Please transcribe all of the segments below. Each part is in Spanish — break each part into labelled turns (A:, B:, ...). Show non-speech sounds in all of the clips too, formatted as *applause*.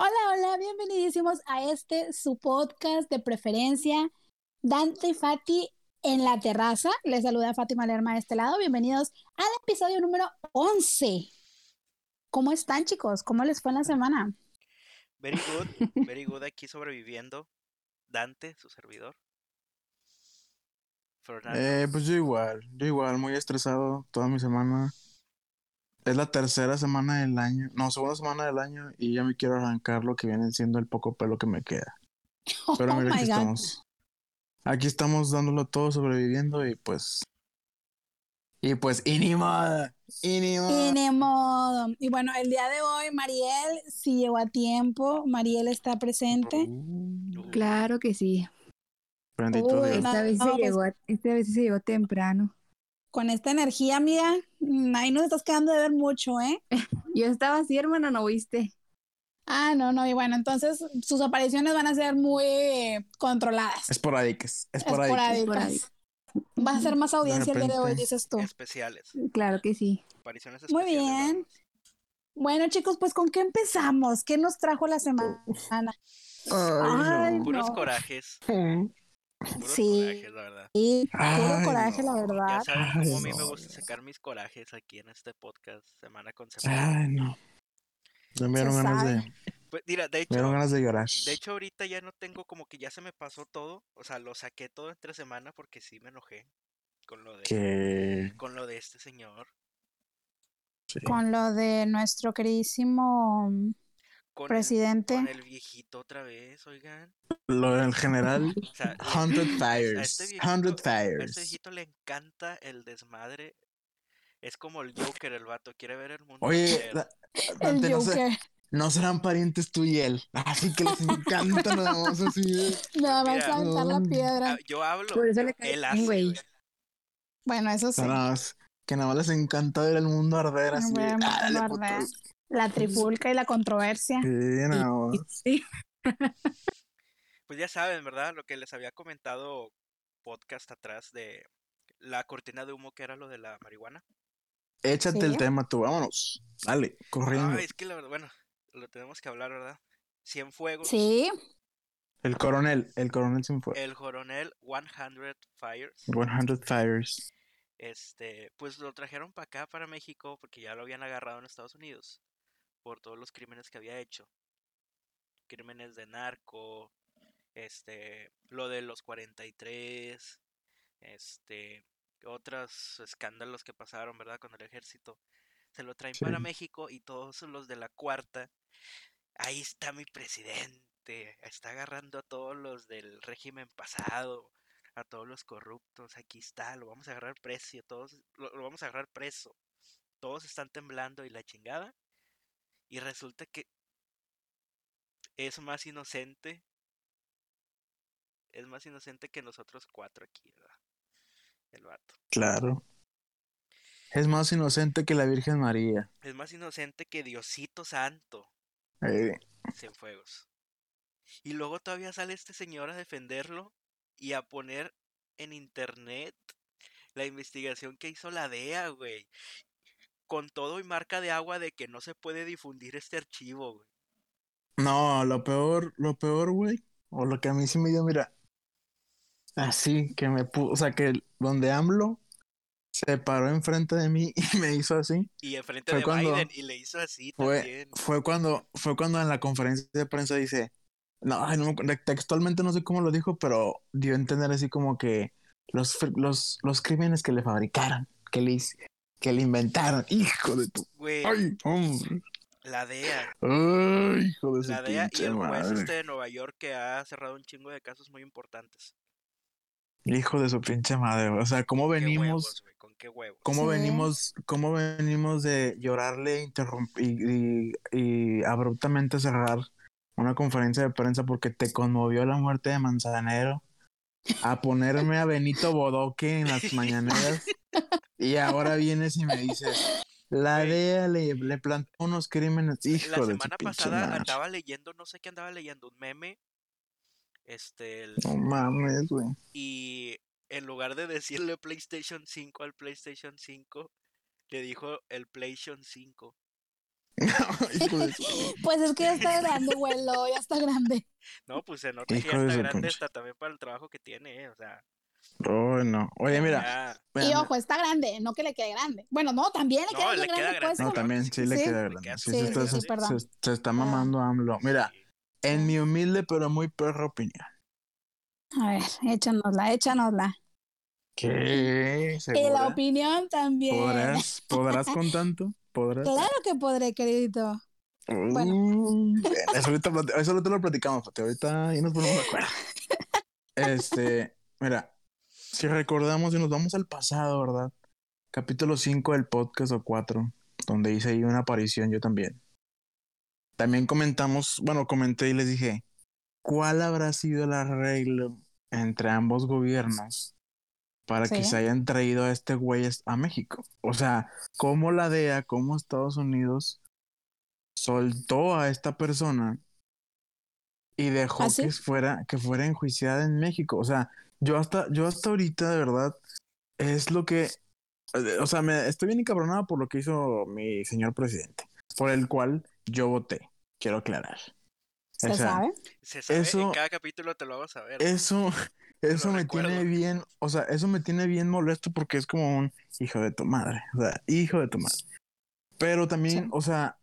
A: Hola, hola, bienvenidísimos a este su podcast de preferencia, Dante y Fati en la terraza. Les saluda Fátima Lerma de este lado. Bienvenidos al episodio número 11. ¿Cómo están, chicos? ¿Cómo les fue en la semana?
B: Very good, *laughs* very good aquí sobreviviendo. Dante, su servidor.
C: Eh, pues yo igual, yo igual, muy estresado toda mi semana. Es la tercera semana del año, no, segunda semana del año y ya me quiero arrancar lo que viene siendo el poco pelo que me queda. *laughs* Pero
A: Oh
C: mira, aquí
A: God.
C: estamos. Aquí estamos dándolo todo, sobreviviendo y pues... Y pues, y ni modo, y ni modo.
A: Y ni modo. Y bueno, el día de hoy, Mariel sí llegó a tiempo. Mariel está presente.
C: Uh,
D: Claro que sí.
A: Uy.
D: Esta vez,
A: no,
D: se
A: pues-
D: llegó, esta vez se llegó temprano.
A: Con esta energía, amiga, ahí nos estás quedando de ver mucho, ¿eh? *laughs*
D: Yo estaba así, hermano, ¿no viste?
A: Ah, no, no, y bueno, entonces sus apariciones van a ser muy eh, controladas.
C: Esporádicas, esporádicas.
A: Esporádicas. Vas a ser más audiencia el día de hoy, dices tú.
B: Especiales.
D: Claro que sí.
B: Apariciones
A: Muy
B: especiales.
A: bien.
B: nada más.
A: Bueno, chicos, pues ¿con qué empezamos? ¿Qué nos trajo la semana? Ay,
B: Puros
A: no.
B: corajes.
A: Sí.
B: la verdad.
A: Sí, puro
C: Ay,
A: coraje, la
B: Ya
A: verdad.
B: saben
C: Ay,
B: cómo a mí me gusta sacar mis corajes aquí en este podcast semana con semana.
C: Ay, no. Ya me dieron
A: Se
C: ganas
A: sabe.
C: de,
B: Pues mira, de
C: me
B: hecho,
C: dieron ganas de llorar.
B: de hecho ahorita ya no tengo como que ya se me pasó todo, o sea, lo saqué todo entre semana porque sí me enojé con lo de
C: que
B: con lo de este señor,
C: sí.
A: Con lo de nuestro queridísimo
B: con el,
A: presidente.
B: con el viejito otra vez, oigan.
C: lo del general
B: O sea, *laughs*
C: Hundred *laughs*
B: a
C: Fires,
B: este viejito-
C: Hundred
B: A este
C: Fires.
B: viejito le encanta el desmadre. Es como el Joker, el vato. Quiere ver el mundo.
C: Oye, *laughs*
A: El
C: no,
A: Joker.
C: no serán parientes tú y él. Así que les encanta nada más así. de-
A: Nada más
B: Mira.
A: aventar la piedra.
B: Ah, yo hablo.
D: Por eso le cae
B: Él hace,
D: güey.
A: Bueno, eso sí.
C: nada más, que nada más les encanta ver el mundo arder así.
A: mundo
C: "Ah, dale,
A: arder".
C: Putos".
A: La trifulca y la controversia.
C: Sí.
D: Sí. *laughs*
B: Pues ya saben, ¿verdad? Lo que les había comentado podcast atrás de la cortina de humo que era lo de la marihuana.
C: Échate
A: Sí.
C: el tema tú, vámonos. Dale, corriendo.
B: Ah, es que la verdad, bueno, lo tenemos que hablar, ¿verdad? Cienfuegos.
A: Sí,
C: El coronel, el coronel sin fue.
B: El coronel 100 Fires.
C: 100 Fires.
B: Este, pues lo trajeron para acá, para México, porque ya lo habían agarrado en Estados Unidos por todos los crímenes que había hecho. Crímenes de narco, este, lo de los 43, este, otros escándalos que pasaron, ¿verdad? Con el ejército. Se lo traen para. México y todos los de la cuarta. Ahí está mi presidente. Está agarrando a todos los del régimen pasado a todos los corruptos, aquí está, lo vamos a agarrar precio, todos lo, lo vamos a agarrar preso. Todos están temblando y la chingada. Y resulta que es más inocente. Es más inocente que nosotros cuatro aquí, ¿verdad? El vato.
C: Claro. Es más inocente que la Virgen María.
B: Es más inocente que Diosito Santo.
C: Eh,
B: Cienfuegos. Y luego todavía sale este señor a defenderlo y a poner en internet la investigación que hizo la DEA, güey. Con todo y marca de agua de que no se puede difundir este archivo, güey.
C: No, lo peor, lo peor, güey. O lo que a mí sí me dio, mira. Así que me puso, o sea, que donde AMLO se paró enfrente de mí *laughs* y me hizo así.
B: Y enfrente
C: Fue
B: de
C: cuando
B: Biden y le hizo así
C: Fue,
B: también.
C: fue cuando, fue cuando en la conferencia de prensa dice, no, no textualmente no sé cómo lo dijo, pero dio a entender así como que los, los, los crímenes que le fabricaron, que le, hice- que le inventaron, hijo de tu,
B: Güey,
C: ay, hombre,
B: la DEA.
C: ay, hijo de su
B: La DEA y el juez
C: madre,
B: este de Nueva York que ha cerrado un chingo de casos muy importantes.
C: hijo de su pinche madre, o sea, cómo venimos,
B: huevos, güey, con qué huevos.
C: cómo
A: Sí.
C: venimos, cómo venimos de llorarle interrumpir y, y- y abruptamente cerrar una conferencia de prensa porque te conmovió la muerte de Manzanero, a ponerme a Benito Bodoque en las *laughs* mañaneras y ahora vienes y me dices, la
B: Güey.
C: DEA le, le plantó unos crímenes, hijo
B: La
C: de su
B: semana pasada
C: madre.
B: andaba leyendo, no sé qué andaba leyendo, un meme. Este, el-
C: No mames, güey.
B: y en lugar de decirle PlayStation 5 al PlayStation 5, le dijo el PlayStation 5. *laughs*
C: Hijo de su- *laughs*
A: Pues es que ya está grande, güelo, ya está grande.
B: No, pues se nota que ya está grande hasta también para el trabajo que tiene, eh, o sea,
C: No. Oye, mira.
A: Y ojo, está grande, no que le quede grande. Bueno, no, también le
B: No,
A: queda
B: le
A: bien
B: queda
A: grande,
B: grande,
A: pues.
C: No, también sí,
B: sí.
C: le queda grande.
B: queda
C: Sí,
A: Sí,
C: se,
A: sí,
C: está,
A: sí,
C: se-
A: perdón.
C: se- se está
A: Perdón.
C: mamando AMLO. Mira, en mi humilde pero muy perra opinión.
A: A ver, échanosla, échanosla.
C: ¿Qué?
A: Y
C: ¿Segura?
A: la opinión también.
C: ¿Podrás, ¿Podrás con tanto? ¿Podrás?
A: Claro que podré, queridito. bueno.
C: Uh, eso, ahorita, plati- eso ahorita lo platicamos, Pati. Ahorita ahí nos ponemos de acuerdo. *laughs* Este, mira, si recordamos y nos vamos al pasado, ¿verdad? Capítulo 5 del podcast o 4, donde hice ahí una aparición yo también. También comentamos, bueno, comenté y les dije, ¿cuál habrá sido el arreglo entre ambos gobiernos para que se hayan traído a este güey a México? O sea, ¿cómo la DEA, cómo Estados Unidos soltó a esta persona y dejó
A: ¿Ah, sí?
C: que fuera que fuera enjuiciada en México. O sea, yo hasta yo hasta ahorita de verdad es lo que eh, o sea, me estoy bien encabronado por lo que hizo mi señor presidente, por el cual yo voté, quiero aclarar.
A: ¿Se
C: O sea,
A: sabe?
B: Se sabe, en
C: Eso-
B: cada capítulo te lo hago saber.
C: Eso *laughs* me
B: recuerdo.
C: tiene bien, o sea, eso me tiene bien molesto porque es como un hijo de tu madre, o sea, hijo de tu madre. Pero también,
A: Sí.
C: o sea,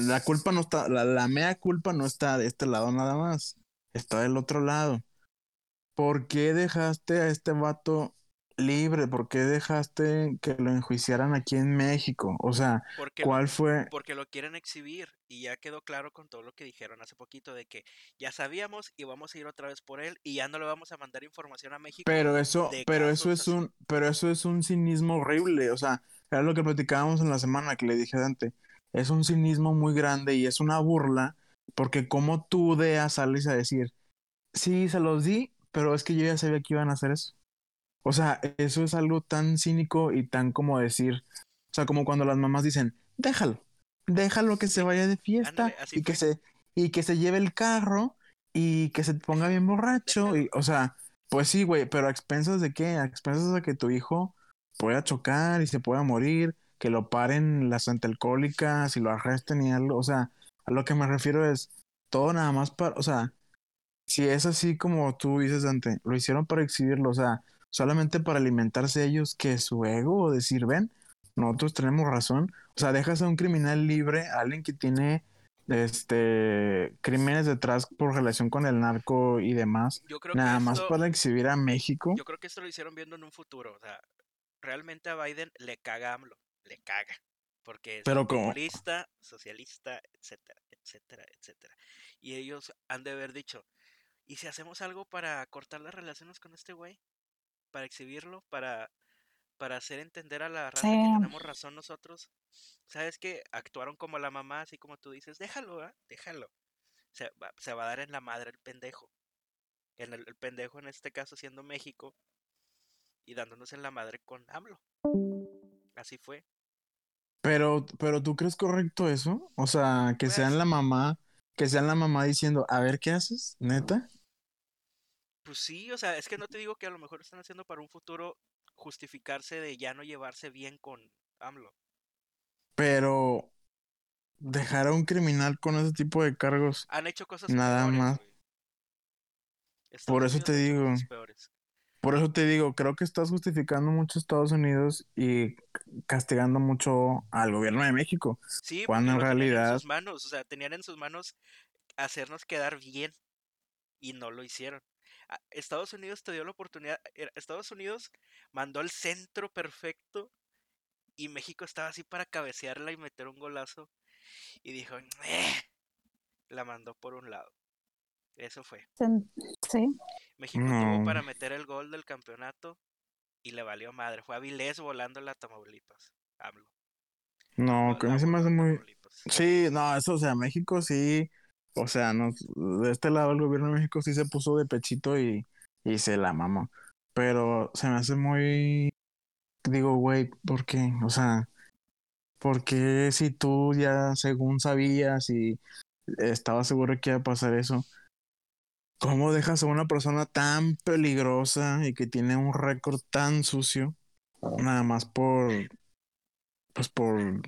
C: la culpa no está, la, la mea culpa no está de este lado nada más, está del otro lado. ¿Por qué dejaste a este vato libre? ¿Por qué dejaste que lo enjuiciaran aquí en México? O sea,
B: porque,
C: ¿cuál fue?
B: porque lo quieren exhibir y ya quedó claro con todo lo que dijeron hace poquito de que ya sabíamos y vamos a ir otra vez por él y ya no le vamos a mandar información a México.
C: Pero eso, pero eso es
B: así.
C: un, pero eso es un cinismo horrible. O sea, era lo que platicábamos en la semana que le dije a Dante. Es un cinismo muy grande y es una burla, porque como tú DEA sales a decir, sí, se los di, pero es que yo ya sabía que iban a hacer eso. O sea, eso es algo tan cínico y tan como decir, o sea, como cuando las mamás dicen, déjalo, déjalo que se vaya de fiesta y que
B: fue.
C: se, y que se lleve el carro y que se ponga bien borracho. Y, o sea, pues sí, güey, pero a expensas de qué? A expensas de que tu hijo pueda chocar y se pueda morir, que lo paren las antialcohólicas y lo arresten y algo. O sea, a lo que me refiero es todo nada más para, o sea, si es así como tú dices, Dante, lo hicieron para exhibirlo, o sea, solamente para alimentarse ellos que su ego o decir, ven, nosotros tenemos razón. O sea, dejas a un criminal libre, a alguien que tiene este crímenes detrás por relación con el narco y demás,
B: Yo creo
C: nada
B: que
C: más
B: esto-
C: para exhibir a México.
B: Yo creo que esto lo hicieron viendo en un futuro. O sea, realmente a Biden le caga AMLO. Le caga. Porque es
C: Pero
B: populista, socialista, etcétera, etcétera, etcétera. Y ellos han de haber dicho, ¿y si hacemos algo para cortar las relaciones con este güey? Para exhibirlo, para, para hacer entender a la raza que tenemos razón nosotros. ¿Sabes qué? Actuaron como la mamá, así como tú dices, déjalo, ¿ah? Déjalo. Se va, se va a dar en la madre el pendejo. En el, el pendejo en este caso siendo México y dándonos en la madre con AMLO. Así fue.
C: Pero, pero ¿tú crees correcto eso? O sea, que sean
B: Pues-
C: la mamá, que sean la mamá diciendo, a ver qué haces, neta.
B: Pues sí, o sea, es que no te digo que a lo mejor están haciendo para un futuro justificarse de ya no llevarse bien con AMLO.
C: Pero dejar a un criminal con ese tipo de cargos,
B: Han hecho cosas
C: Nada
B: peores,
C: más. Por eso te digo. por eso te digo, creo que estás justificando mucho a Estados Unidos y castigando mucho al gobierno de México.
B: Sí,
C: Cuando en
B: tenían en
C: realidad-
B: sus manos, o sea, tenían en sus manos hacernos quedar bien y no lo hicieron. Estados Unidos te dio la oportunidad, Estados Unidos mandó el centro perfecto y México estaba así para cabecearla y meter un golazo y dijo, "Eh", la mandó por un lado. Eso fue.
A: Sí.
B: México tuvo
C: No.
B: para meter el gol del campeonato y le valió madre. Fue Avilés volando la Tamaulipas. AMLO.
C: No, que a mí se me hace muy... Sí, no, eso, o sea, México sí, o sea, no, de este lado el gobierno de México sí se puso de pechito y, y se la mamó. Pero se me hace muy, digo, güey, ¿por qué? O sea, ¿por qué si tú ya según sabías y estabas seguro que iba a pasar eso? ¿Cómo dejas a una persona tan peligrosa y que tiene un récord tan sucio nada más por, pues por,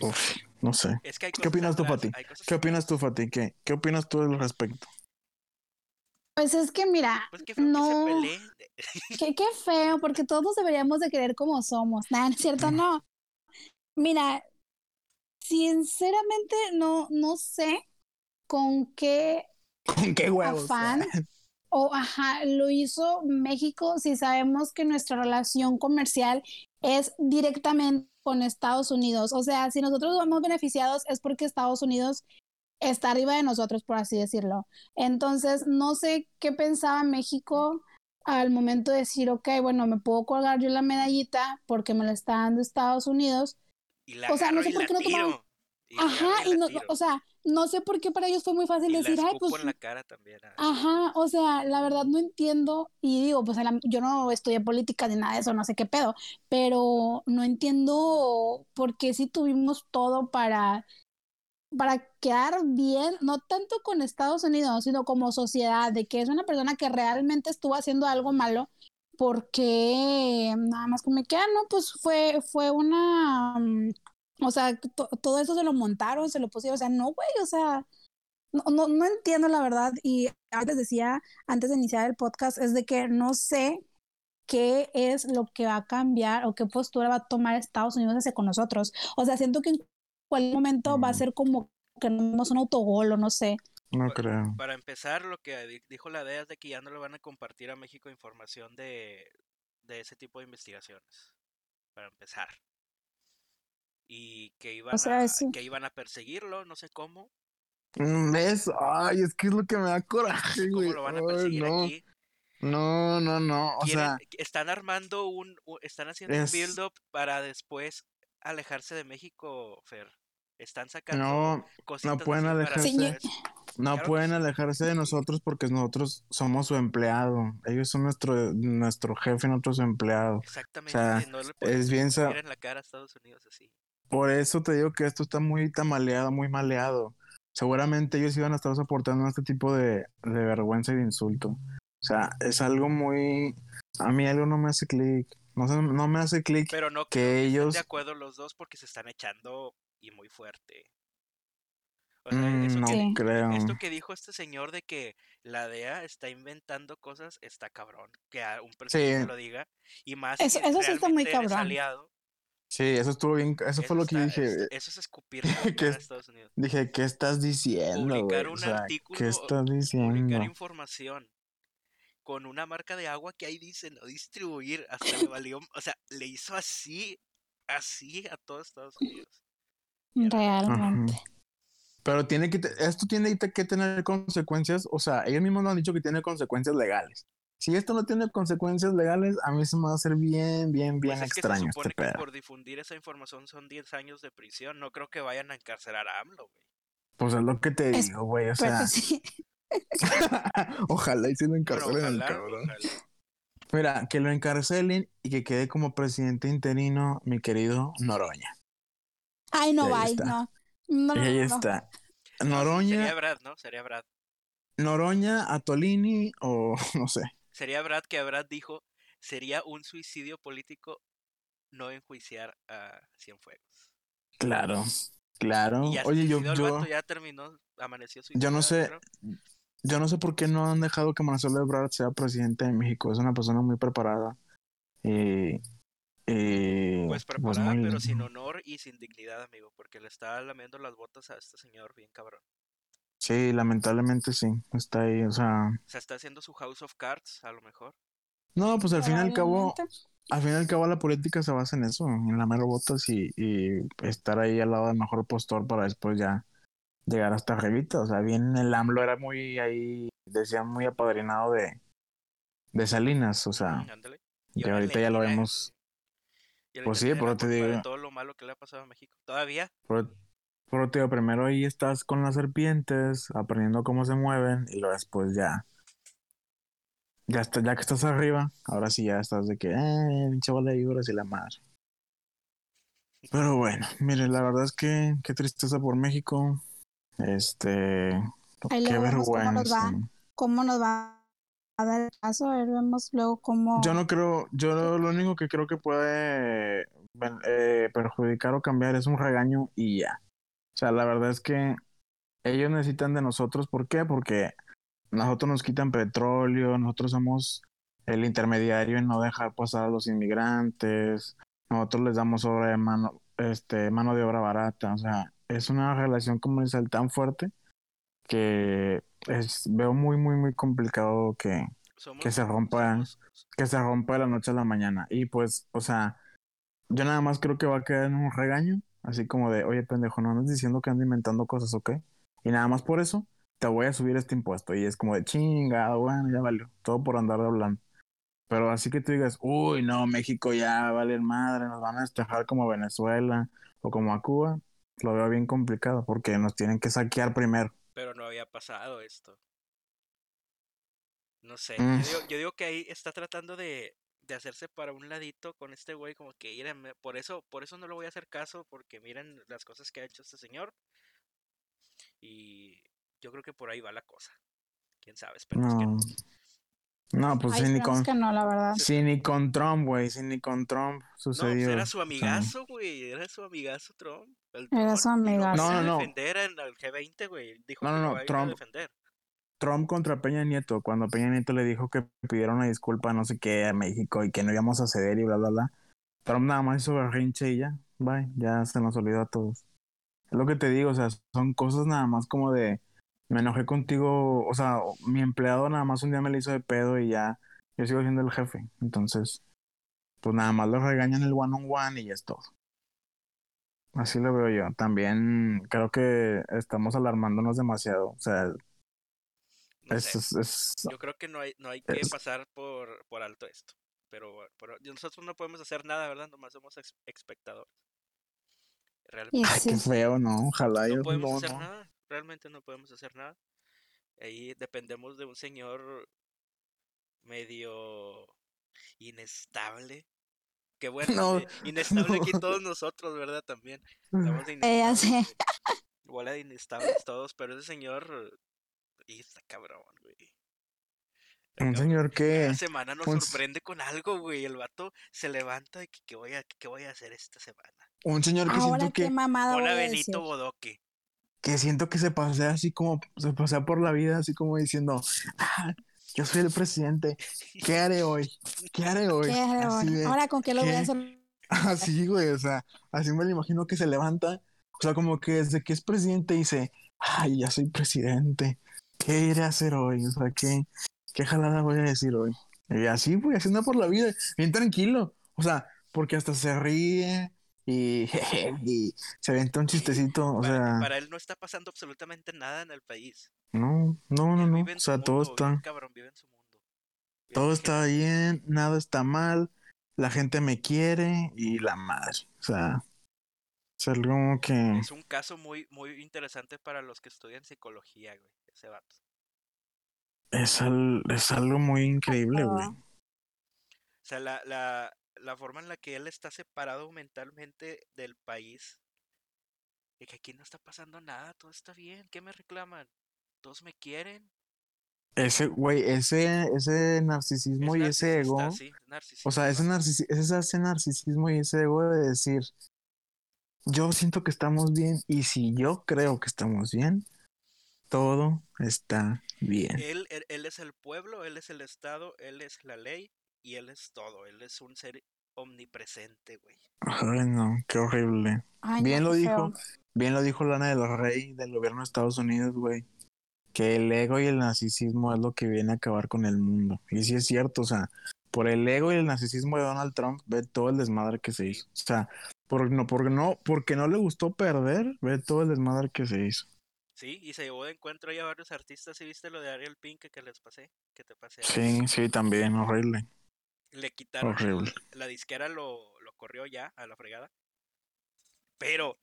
C: uf, No sé.
B: Es que
C: ¿Qué opinas tú, Fati? ¿Qué opinas tú, Fati? ¿Qué, ¿Qué opinas tú al respecto?
A: Pues es que mira,
B: Pues qué feo
A: no,
B: que se *laughs*
A: qué, qué feo, porque todos deberíamos de querer como somos. Nada, ¿no es cierto? No. Mira, sinceramente no, no sé con qué *laughs*
C: ¿Con qué huevos?
A: afán o ajá, lo hizo México si sabemos que nuestra relación comercial es directamente con Estados Unidos. O sea, si nosotros vamos beneficiados es porque Estados Unidos está arriba de nosotros, por así decirlo. Entonces, no sé qué pensaba México al momento de decir, ok, bueno, me puedo colgar yo la medallita porque me la está dando Estados Unidos.
B: Y la
A: O sea, no sé por qué no tomaron- Ajá, y no, o sea, no sé por qué para ellos fue muy fácil
B: Y la
A: decir, ay, pues
B: en la cara también. ah.
A: Ajá, o sea, la verdad no entiendo, y digo, pues la- yo no estudié política ni nada de eso, no sé qué pedo, pero no entiendo por qué si tuvimos todo para, para quedar bien, no tanto con Estados Unidos, sino como sociedad, de que es una persona que realmente estuvo haciendo algo malo, porque nada más que me queda, no, pues fue, fue una, mm, o sea, to- todo eso se lo montaron, se lo pusieron, o sea, no, güey, o sea... No, no, no entiendo la verdad y antes decía, antes de iniciar el podcast, es de que no sé qué es lo que va a cambiar o qué postura va a tomar Estados Unidos hacia con nosotros. O sea, siento que en cualquier momento va a
C: Mm.
A: ser como que demos un autogol o no sé.
C: No
B: Pa-
C: creo.
B: Para empezar, lo que di- dijo la DEA es de que ya no le van a compartir a México información de, de ese tipo de investigaciones. Para empezar. Y que iban,
A: sea,
B: a, que iban a perseguirlo, no sé cómo.
C: Mm, ¿Ves? Ay, es que es lo que me da
B: No
C: coraje, *laughs* güey.
B: cómo lo van a
C: Ay,
B: perseguir
C: no.
B: aquí.
C: No, no, no. O sea,
B: están armando un, están haciendo
C: Es-
B: un build-up para después alejarse de México, Fer. Están sacando
C: no,
B: cositas
C: pueden
B: así para
C: alejarse.
A: Sí,
C: no
B: Claro
C: pueden
B: sí.
C: alejarse de nosotros porque nosotros somos su empleado. Ellos son nuestro, nuestro jefe y nosotros su empleado.
B: Exactamente.
C: sea,
B: y no le
C: es bien
B: en la cara a Estados Unidos así.
C: Por eso te digo que esto está muy tamaleado, muy maleado. Seguramente ellos iban a estar soportando este tipo de, de vergüenza y de insulto. O sea, es algo muy... A mí algo no me hace clic. No, sé, no me hace clic
B: Pero no
C: que
B: creo que estén
C: ellos...
B: de acuerdo los dos porque se están echando y muy fuerte. O sea,
C: Mm,
B: eso
C: no
B: que,
C: creo.
B: esto que dijo este señor de que la DEA está inventando cosas está cabrón. Que a un
C: Sí.
B: lo diga. Y más
A: Eso- sí está muy cabrón.
B: aliado.
C: Sí, eso estuvo bien... Eso, fue lo que yo
B: está-
C: dije.
B: está- eso es escupir *laughs*
C: que
B: Estados Unidos.
C: Dije, ¿qué estás diciendo,
B: Publicar
C: güey? O
B: un
C: sea,
B: artículo,
C: ¿qué estás diciendo?
B: Publicar información con una marca de agua que ahí dice no distribuir. Hasta le valió. O sea, le hizo así, así a todo Estados Unidos.
A: Realmente.
C: Ajá. Pero tiene que, esto tiene que tener consecuencias, o sea, ellos mismos lo han dicho que tiene consecuencias legales. Si esto no tiene consecuencias legales, a mí se me va a hacer bien, bien, bien
B: Pues es que se
C: extraño
B: supone
C: este
B: que
C: pedo.
B: por difundir esa información son 10 años de prisión. No creo que vayan a encarcelar a AMLO, güey.
C: Pues es lo que te
A: Es-
C: digo, güey, o sea,
A: sí, *laughs*
C: ojalá y si lo encarcelen al cabrón.
B: ojalá.
C: Mira, que lo encarcelen y que quede como presidente interino mi querido Noroña.
A: Ay, no,
C: está.
A: no. No,
C: ahí
A: no,
C: está.
B: No,
C: Noroña,
B: sería Brad, ¿no? Sería Brad.
C: Noroña, Atolini o *laughs* no sé.
B: Sería Brad que Brad dijo, sería un suicidio político no enjuiciar a Cienfuegos.
C: Claro, claro.
B: Y
C: Oye, yo, yo,
B: ya terminó, amaneció
C: yo no sé, yo no sé por qué no han dejado que Marcelo Ebrard sea presidente de México. Es una persona muy preparada.
B: Pues
C: pues
B: preparada,
C: muy-
B: pero sin honor y sin dignidad, amigo, porque le está lamiendo las botas a este señor bien cabrón.
C: Sí, lamentablemente sí. Está ahí, o sea.
B: O sea, está haciendo su House of Cards, a lo mejor.
C: No, pues al fin y al cabo, al fin y al cabo la política se basa en eso, en lamer botas y, y estar ahí al lado del mejor postor para después ya llegar hasta arribita. O sea, bien el AMLO era muy ahí, decía muy apadrinado de, de Salinas, o sea,
B: Mm, ándale.
C: y ahorita ya lo vemos. Pues sí,
B: la
C: eso te digo.
B: todo lo malo que le ha pasado a México. Todavía,
C: te digo, primero ahí estás con las serpientes, aprendiendo cómo se mueven, y luego después ya. Ya, está, ya que estás arriba, ahora sí ya estás de que, eh, pinche de víboras y la madre. Pero bueno, mire, la verdad es que qué tristeza por México. Este,
A: Ahí
C: qué
A: vemos cómo nos va.
C: vergüenza.
A: ¿Cómo nos va a dar el caso? A ver, vemos luego cómo.
C: Yo no creo, yo lo único que creo que puede eh, perjudicar o cambiar es un regaño y ya. Sea, la verdad es que ellos necesitan de nosotros. ¿Por qué? Porque nosotros nos quitan petróleo, nosotros somos el intermediario en no dejar pasar a los inmigrantes, nosotros les damos obra de mano, este, mano de obra barata. O sea, es una relación comercial tan fuerte que es, veo muy, muy, muy complicado que,
B: Somos,
C: que se rompa,
B: somos-
C: que se rompa de la noche a la mañana. Y pues, o sea, yo nada más creo que va a quedar en un regaño, así como de, oye, pendejo, no andes diciendo que ando inventando cosas, ¿ok? Y nada más por eso te voy a subir este impuesto. Y es como de chingado, bueno, ya valió. Todo por andar hablando. Pero así que tú digas, uy, no, México ya vale madre, nos van a destajar como a Venezuela o como a Cuba, lo veo bien complicado porque nos tienen que saquear primero.
B: pero no había pasado esto. No sé,
C: Mm.
B: yo, digo, yo digo que ahí está tratando de, de hacerse para un ladito con este güey, como que "Mira, me- por eso, por eso no le voy a hacer caso, porque miren las cosas que ha hecho este señor. Y yo creo que por ahí va la cosa. Quién sabe, esperemos que
C: No.
B: no.
C: No, pues sí, ni con,
A: que no, la verdad.
C: sí, ni con Trump, güey, sí, ni con Trump
B: No, pues
C: sucedió.
B: era su amigazo, güey. Era su amigazo Trump. el
A: Era
B: Trump,
A: su amigazo.
C: No, no, no.
B: defender en el G20, güey. Dijo
C: No,
B: que
C: no,
B: lo
C: no,
B: va a
C: Trump-
B: defender.
C: Trump contra Peña Nieto, cuando Peña Nieto le dijo que pidiera una disculpa, no sé qué, a México y que no íbamos a ceder y bla, bla, bla. Trump nada más hizo berrinche y ya, bye, ya se nos olvidó a todos. Es lo que te digo, o sea, son cosas nada más como de, me enojé contigo, o sea, mi empleado nada más un día me le hizo de pedo y ya, yo sigo siendo el jefe. Entonces, pues nada más lo regañan el one on one y ya es todo. Así lo veo yo. También creo que estamos alarmándonos demasiado. O sea,
B: No
C: es,
B: sé.
C: es,
B: Yo creo que no hay, no hay que pasar por, por alto esto. Pero, pero nosotros no podemos hacer nada, ¿verdad? Nomás somos espectadores. Realmente
C: Ay, qué feo, ¿no? Ojalá
B: no
C: yo
B: podemos
C: no,
B: hacer
C: no.
B: nada. Realmente no podemos hacer nada. Ahí dependemos de un señor medio inestable. Qué *laughs* bueno,
C: No,
B: eh, inestable aquí todos nosotros, ¿verdad? También. *laughs* Estamos de
A: Eh,
B: inestables. Bola de inestables todos, pero ese señor. Y está cabrón, güey. Está
C: Un
B: cabrón.
C: señor que...
B: Cada semana nos
C: un
B: sorprende con algo, güey. El vato se levanta de que qué voy a, qué voy a hacer esta semana.
C: Un señor que
A: Ahora
C: siento
A: qué
C: que,
A: mamada
B: Pon
A: voy
B: a
A: a
B: Benito
A: decir.
B: Bodoque.
C: que siento que se pasea así como, se pasea por la vida así como diciendo, ah, yo soy el presidente, ¿qué haré hoy? ¿Qué haré hoy?
A: ¿Qué haré
C: Así
A: ahora?
C: de-
A: Ahora con qué lo voy a hacer. *laughs*
C: Así, güey, o sea, así me lo imagino que se levanta, o sea, como que desde que es presidente dice, ay, ya soy presidente, ¿qué iré a hacer hoy? O sea, ¿qué, qué jalada voy a decir hoy? Y así, güey, así anda por la vida, bien tranquilo, o sea, porque hasta se ríe y, *laughs* y se aventa un chistecito, o
B: para,
C: sea,
B: para él no está pasando absolutamente nada en el país.
C: no, no, no, no, o sea, todo
B: mundo, bien
C: está,
B: cabrón, vive en su mundo. Bien
C: todo está bien, nada está mal, la gente me quiere y la madre, o sea, es algo que...
B: Es un caso muy, muy interesante para los que estudian psicología, güey. Ese vato.
C: Es, al- es algo muy increíble, güey.
B: O sea, la, la, la forma en la que él está separado mentalmente del país. De que aquí no está pasando nada, todo está bien. ¿Qué me reclaman? ¿Todos me quieren?
C: Ese, güey, ese, ese narcisismo
B: Es
C: y ese ego,
B: sí,
C: o sea, ese, narcisi- ese, ese narcisismo y ese ego de decir, yo siento que estamos bien y si yo creo que estamos bien, todo está bien.
B: Él, él, él es el pueblo, él es el Estado, él es la ley y él es todo. Él es un ser omnipresente, güey.
C: Ay, no, qué horrible.
A: Ay, no,
C: Bien lo dijo, bien lo dijo Lana del Rey del gobierno de Estados Unidos, güey. Que el ego y el narcisismo es lo que viene a acabar con el mundo. Y sí es cierto, o sea, por el ego y el narcisismo de Donald Trump, ve todo el desmadre que se hizo. O sea, por, no, porque, no, porque no le gustó perder, ve todo el desmadre que se hizo.
B: Sí, y se llevó de encuentro ahí a varios artistas. ¿Sí viste lo de Ariel Pink que les pasé? Que te pasé.
C: Sí, sí, también, horrible.
B: Le quitaron.
C: Horrible.
B: la disquera lo, lo corrió ya a la fregada. Pero,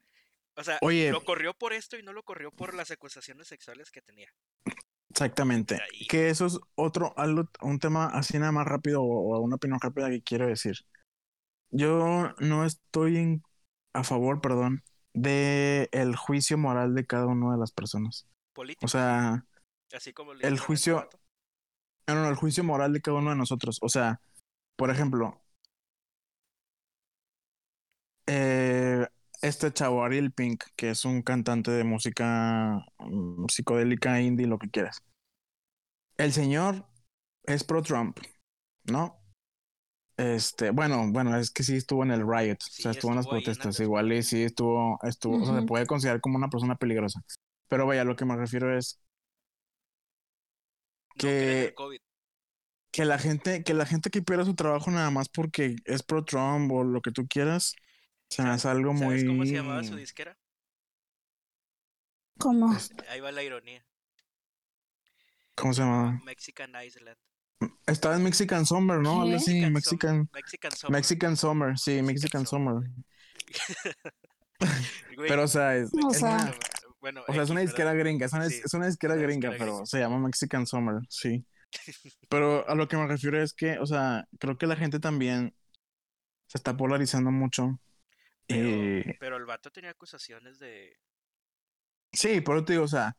B: o sea,
C: Oye.
B: lo corrió por esto y no lo corrió por las acusaciones sexuales que tenía.
C: Exactamente.
B: Ahí.
C: Que eso es otro, algo, un tema así nada más rápido o, o una opinión rápida que quiero decir. Yo no estoy en, a favor, perdón, de el juicio moral de cada una de las personas.
B: Político.
C: O sea,
B: así como
C: el
B: este
C: juicio-
B: vato.
C: no, no, el juicio moral de cada uno de nosotros. O sea, por ejemplo, eh, este chavo Ariel Pink, que es un cantante de música mm, psicodélica, indie, lo que quieras. El señor es pro Trump, ¿no? Este, bueno, bueno, es que sí estuvo en el riot, o sea, estuvo en las
B: en
C: protestas, igual y sí estuvo, estuvo, o sea, se puede considerar como una persona peligrosa. Pero vaya, lo que me refiero es que, que la gente, que la gente que pierda su trabajo nada más porque es pro Trump o lo que tú quieras, se me hace algo muy...
B: ¿Sabes cómo se llamaba su disquera?
A: ¿Cómo?
B: Ahí va la ironía.
C: ¿Cómo se llama?
B: Mexican Island.
C: Estaba en Mexican Summer, ¿no? Algo Mexican,
B: Mexican Summer.
C: Mexican Summer, sí, Mexican
B: Mexican
C: Summer. *laughs* Pero, o sea, es,
A: O
C: es
A: sea-
C: una,
B: bueno,
C: o sea, es una disquera gringa, es una,
B: Sí,
C: es una disquera
B: una
C: gringa,
B: disquera
C: pero
B: gringa.
C: se llama Mexican Summer, sí. *laughs* Pero a lo que me refiero es que, o sea, creo que la gente también se está polarizando mucho.
B: Pero,
C: Y
B: pero el vato tenía acusaciones de.
C: sí, por eso te digo, o sea,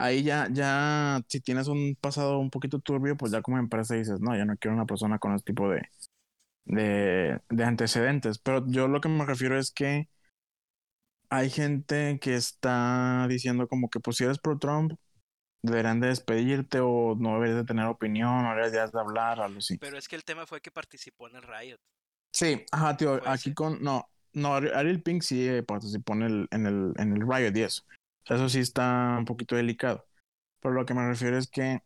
C: ahí ya, ya, si tienes un pasado un poquito turbio, pues ya como empresa dices, no, yo no quiero una persona con ese tipo de, de, de antecedentes. Pero yo lo que me refiero es que hay gente que está diciendo como que pues si eres pro Trump, deberían de despedirte o no deberías de tener opinión, no deberías de hablar, algo así.
B: Pero es que el tema fue que participó en el Riot.
C: Sí, ajá, tío, aquí
B: ser.
C: con, no, no, Ari- Ariel Pink sí eh, participó en el, en el, en el Riot y eso. O sea, eso sí está un poquito delicado. Pero lo que me refiero es que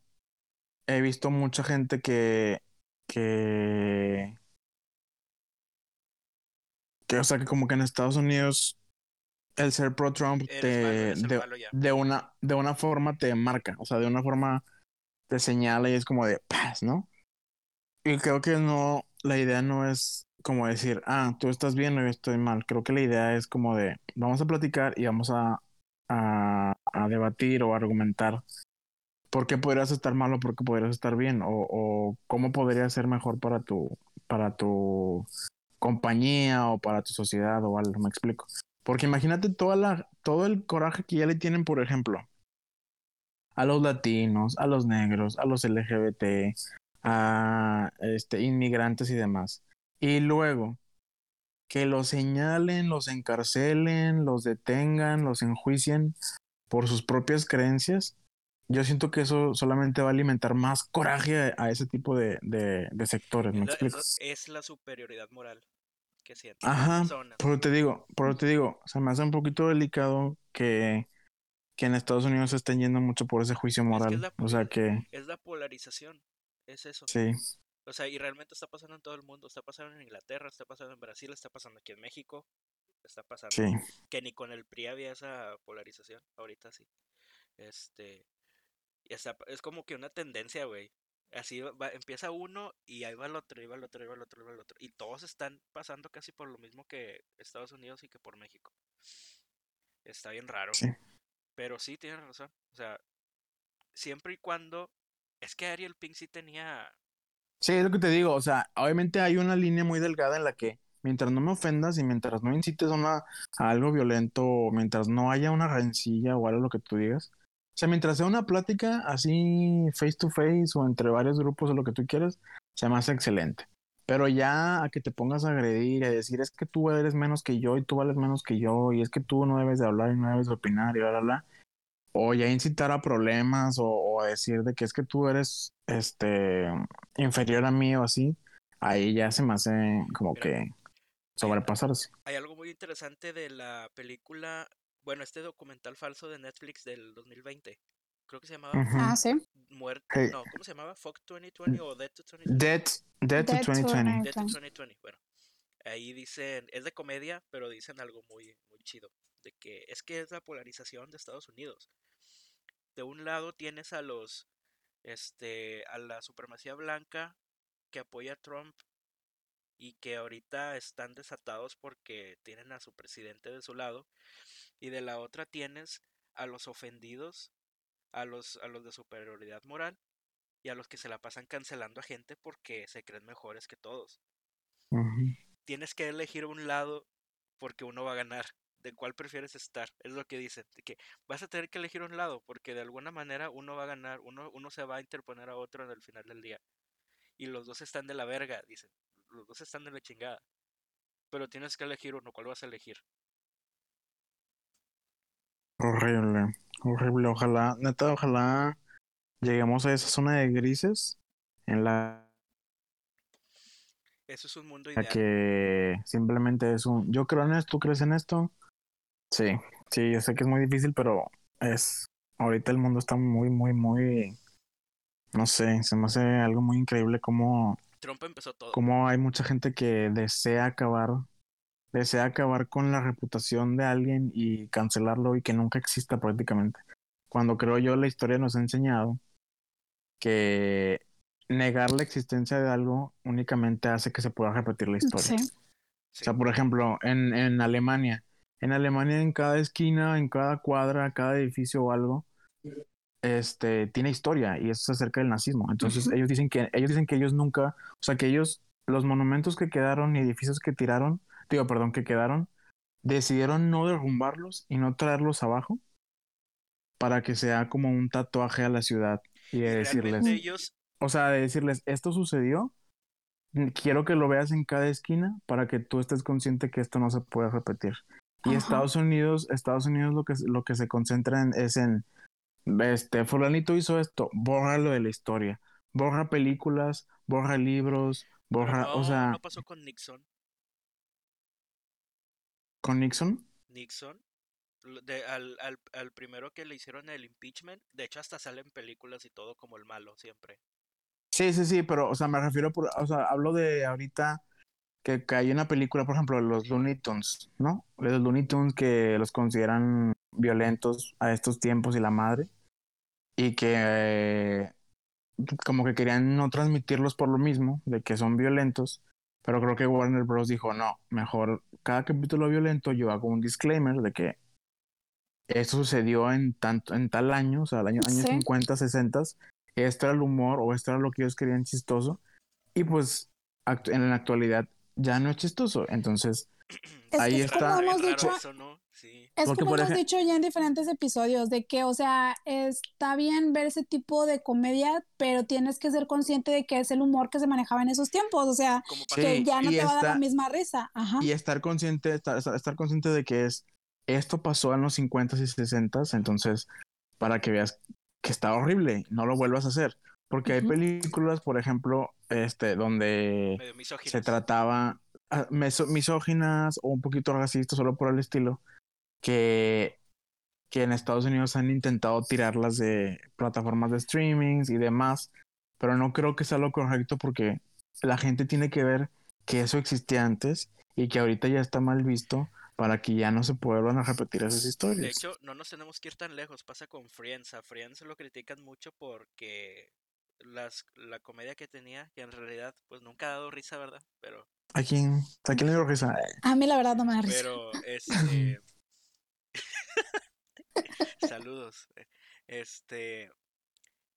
C: he visto mucha gente que, que, que, o sea, que como que en Estados Unidos el ser pro Trump te,
B: malo,
C: de, de una, de una forma te marca, o sea, de una forma te señala y es como de paz, ¿no? Y creo que no, la idea no es como decir, ah, tú estás bien o yo estoy mal. Creo que la idea es como de, vamos a platicar y vamos a, a, a debatir o argumentar por qué podrías estar mal o por qué podrías estar bien o, o cómo podría ser mejor para tu, para tu compañía o para tu sociedad o algo, me explico. Porque imagínate toda la, todo el coraje que ya le tienen, por ejemplo, a los latinos, a los negros, a los LGBT, a este, inmigrantes y demás. Y luego que los señalen, los encarcelen, los detengan, los enjuicien por sus propias creencias, yo siento que eso solamente va a alimentar más coraje a, a ese tipo de, de, de sectores, ¿me
B: Es la, es la- superioridad moral que sienten
C: Ajá,
B: las personas.
C: Pero te digo, pero te digo, se me hace un poquito delicado que, que en Estados Unidos se estén yendo mucho por ese juicio
B: Es que
C: moral.
B: es la,
C: O sea que
B: es la polarización. Es eso.
C: sí,
B: O sea, y realmente está pasando en todo el mundo. Está pasando en Inglaterra, está pasando en Brasil, está pasando aquí en México. Está pasando.
C: sí.
B: Que ni con el PRI había esa polarización. Ahorita sí. Este. Y está- es como que una tendencia, güey. Así va- va- empieza uno y ahí va el otro, y va el otro, y va el otro, y va el otro. Y todos están pasando casi por lo mismo que Estados Unidos y que por México. Está bien raro.
C: Sí.
B: Pero sí, tienes razón. O sea, siempre y cuando. Es que Ariel Pink sí tenía.
C: Sí, es lo que te digo. O sea, obviamente hay una línea muy delgada en la que mientras no me ofendas y mientras no incites a, una, a algo violento, o mientras no haya una rencilla o algo lo que tú digas. O sea, mientras sea una plática así face to face o entre varios grupos o lo que tú quieras, se me hace excelente. Pero ya a que te pongas a agredir a decir es que tú eres menos que yo y tú vales menos que yo y es que tú no debes de hablar y no debes de opinar y bla, bla, bla. O ya incitar a problemas o, o a decir de que es que tú eres este inferior a mí o así, ahí ya se me hace como
B: Mira,
C: que sobrepasarse.
B: Hay algo muy interesante de la película. Bueno, este documental falso de Netflix del 2020. Creo que se llamaba
C: Ujú.
A: Ah, sí.
B: Muerte.
C: Hey.
B: No, ¿cómo se llamaba? Fuck 2020 o Dead to 2020.
C: Dead, Dead to
A: Dead to
C: 2020.
A: Night.
B: Dead to
A: Plan.
B: 2020. Bueno, ahí dicen, es de comedia, pero dicen algo muy, muy chido. De que es que es la polarización de Estados Unidos. De un lado tienes a los, este, a la supremacía blanca que apoya a Trump y que ahorita están desatados porque tienen a su presidente de su lado. Y de la otra tienes a los ofendidos, a los, a los de superioridad moral y a los que se la pasan cancelando a gente porque se creen mejores que todos. Tienes que elegir un lado porque uno va a ganar. ¿De cuál prefieres estar? Es lo que dicen. De que vas a tener que elegir un lado porque de alguna manera uno va a ganar, uno, uno se va a interponer a otro en el final del día. Y los dos están de la verga, dicen. Los dos están de la chingada. Pero tienes que elegir uno. ¿Cuál vas a elegir?
C: Horrible, horrible. Ojalá, neta, ojalá lleguemos a esa zona de grises en la
B: Eso es un mundo ideal.
C: que simplemente es un yo creo en esto, ¿tú crees en esto? Sí, sí, yo sé que es muy difícil, pero es ahorita el mundo está muy, muy, muy no sé, se me hace algo muy increíble como
B: Trump empezó todo.
C: como hay mucha gente que desea acabar, desea acabar con la reputación de alguien y cancelarlo y que nunca exista prácticamente. Cuando creo yo la historia nos ha enseñado que negar la existencia de algo únicamente hace que se pueda repetir la historia.
A: Sí.
B: Sí.
C: O sea, por ejemplo, en, en Alemania, en Alemania en cada esquina, en cada cuadra, cada edificio o algo, este, tiene historia y eso es acerca del nazismo. Entonces ellos dicen que ellos dicen que ellos nunca, o sea, que ellos los monumentos que quedaron y edificios que tiraron, digo, perdón, que quedaron, decidieron no derrumbarlos y no traerlos abajo para que sea como un tatuaje a la ciudad y de decirles,
B: ellos,
C: o sea, de decirles, esto sucedió, quiero que lo veas en cada esquina para que tú estés consciente que esto no se puede repetir. Y
A: Ajá.
C: Estados Unidos, Estados Unidos lo que, lo que se concentra en, es en, este, fulanito hizo esto, bórralo de la historia, borra películas, borra libros, borra,
B: no,
C: o sea,
B: no pasó con Nixon.
C: con Nixon.
B: Nixon, lo- de- al, al, al primero que le hicieron el impeachment, de hecho hasta salen películas y todo como el malo siempre.
C: Sí, sí, sí, pero, o sea, me refiero, por, o sea, hablo de ahorita que, que hay una película, por ejemplo, de los Looney Tunes, ¿no? Los Looney Tunes que los consideran violentos a estos tiempos y la madre, y que eh, como que querían no transmitirlos por lo mismo, de que son violentos, pero creo que Warner Bros. dijo, no, mejor cada capítulo violento yo hago un disclaimer de que esto sucedió en, tanto, en tal año, o sea, el año, años
A: Sí.
C: 50, 60, este era el humor o esto era lo que ellos querían chistoso, y pues en la actualidad ya no es chistoso, entonces *clears throat*
A: Es
C: Ahí
A: que es
C: está.
A: como
B: Bien
A: hemos
B: raro
A: dicho,
B: eso, ¿no? Sí.
A: es
C: Porque,
A: como hemos dicho ya en diferentes episodios, de que, o sea, está bien ver ese tipo de comedia, pero tienes que ser consciente de que es el humor que se manejaba en esos tiempos, o sea,
C: Sí,
A: que ya no te va a dar la misma risa. Ajá.
C: y estar consciente, estar, estar- estar consciente de que es esto pasó en los 50 y 60, entonces para que veas que está horrible, no lo vuelvas a hacer, porque hay películas, por ejemplo, este, donde se trataba ah, meso- misóginas o un poquito racistas, solo por el estilo, que, que en Estados Unidos han intentado tirarlas de plataformas de streamings y demás, pero no creo que sea lo correcto porque la gente tiene que ver que eso existía antes y que ahorita ya está mal visto para que ya no se vuelvan a repetir esas
B: De
C: historias.
B: hecho, no nos tenemos que ir tan lejos. Pasa con Friends. A Friends lo critican mucho porque las, la comedia que tenía, que en realidad pues nunca ha dado risa, ¿verdad? Pero,
C: ¿A quién, ¿A quién le dio risa?
A: A mí la verdad no me da risa.
B: pero, *laughs* este... *laughs* Saludos. eh, Este...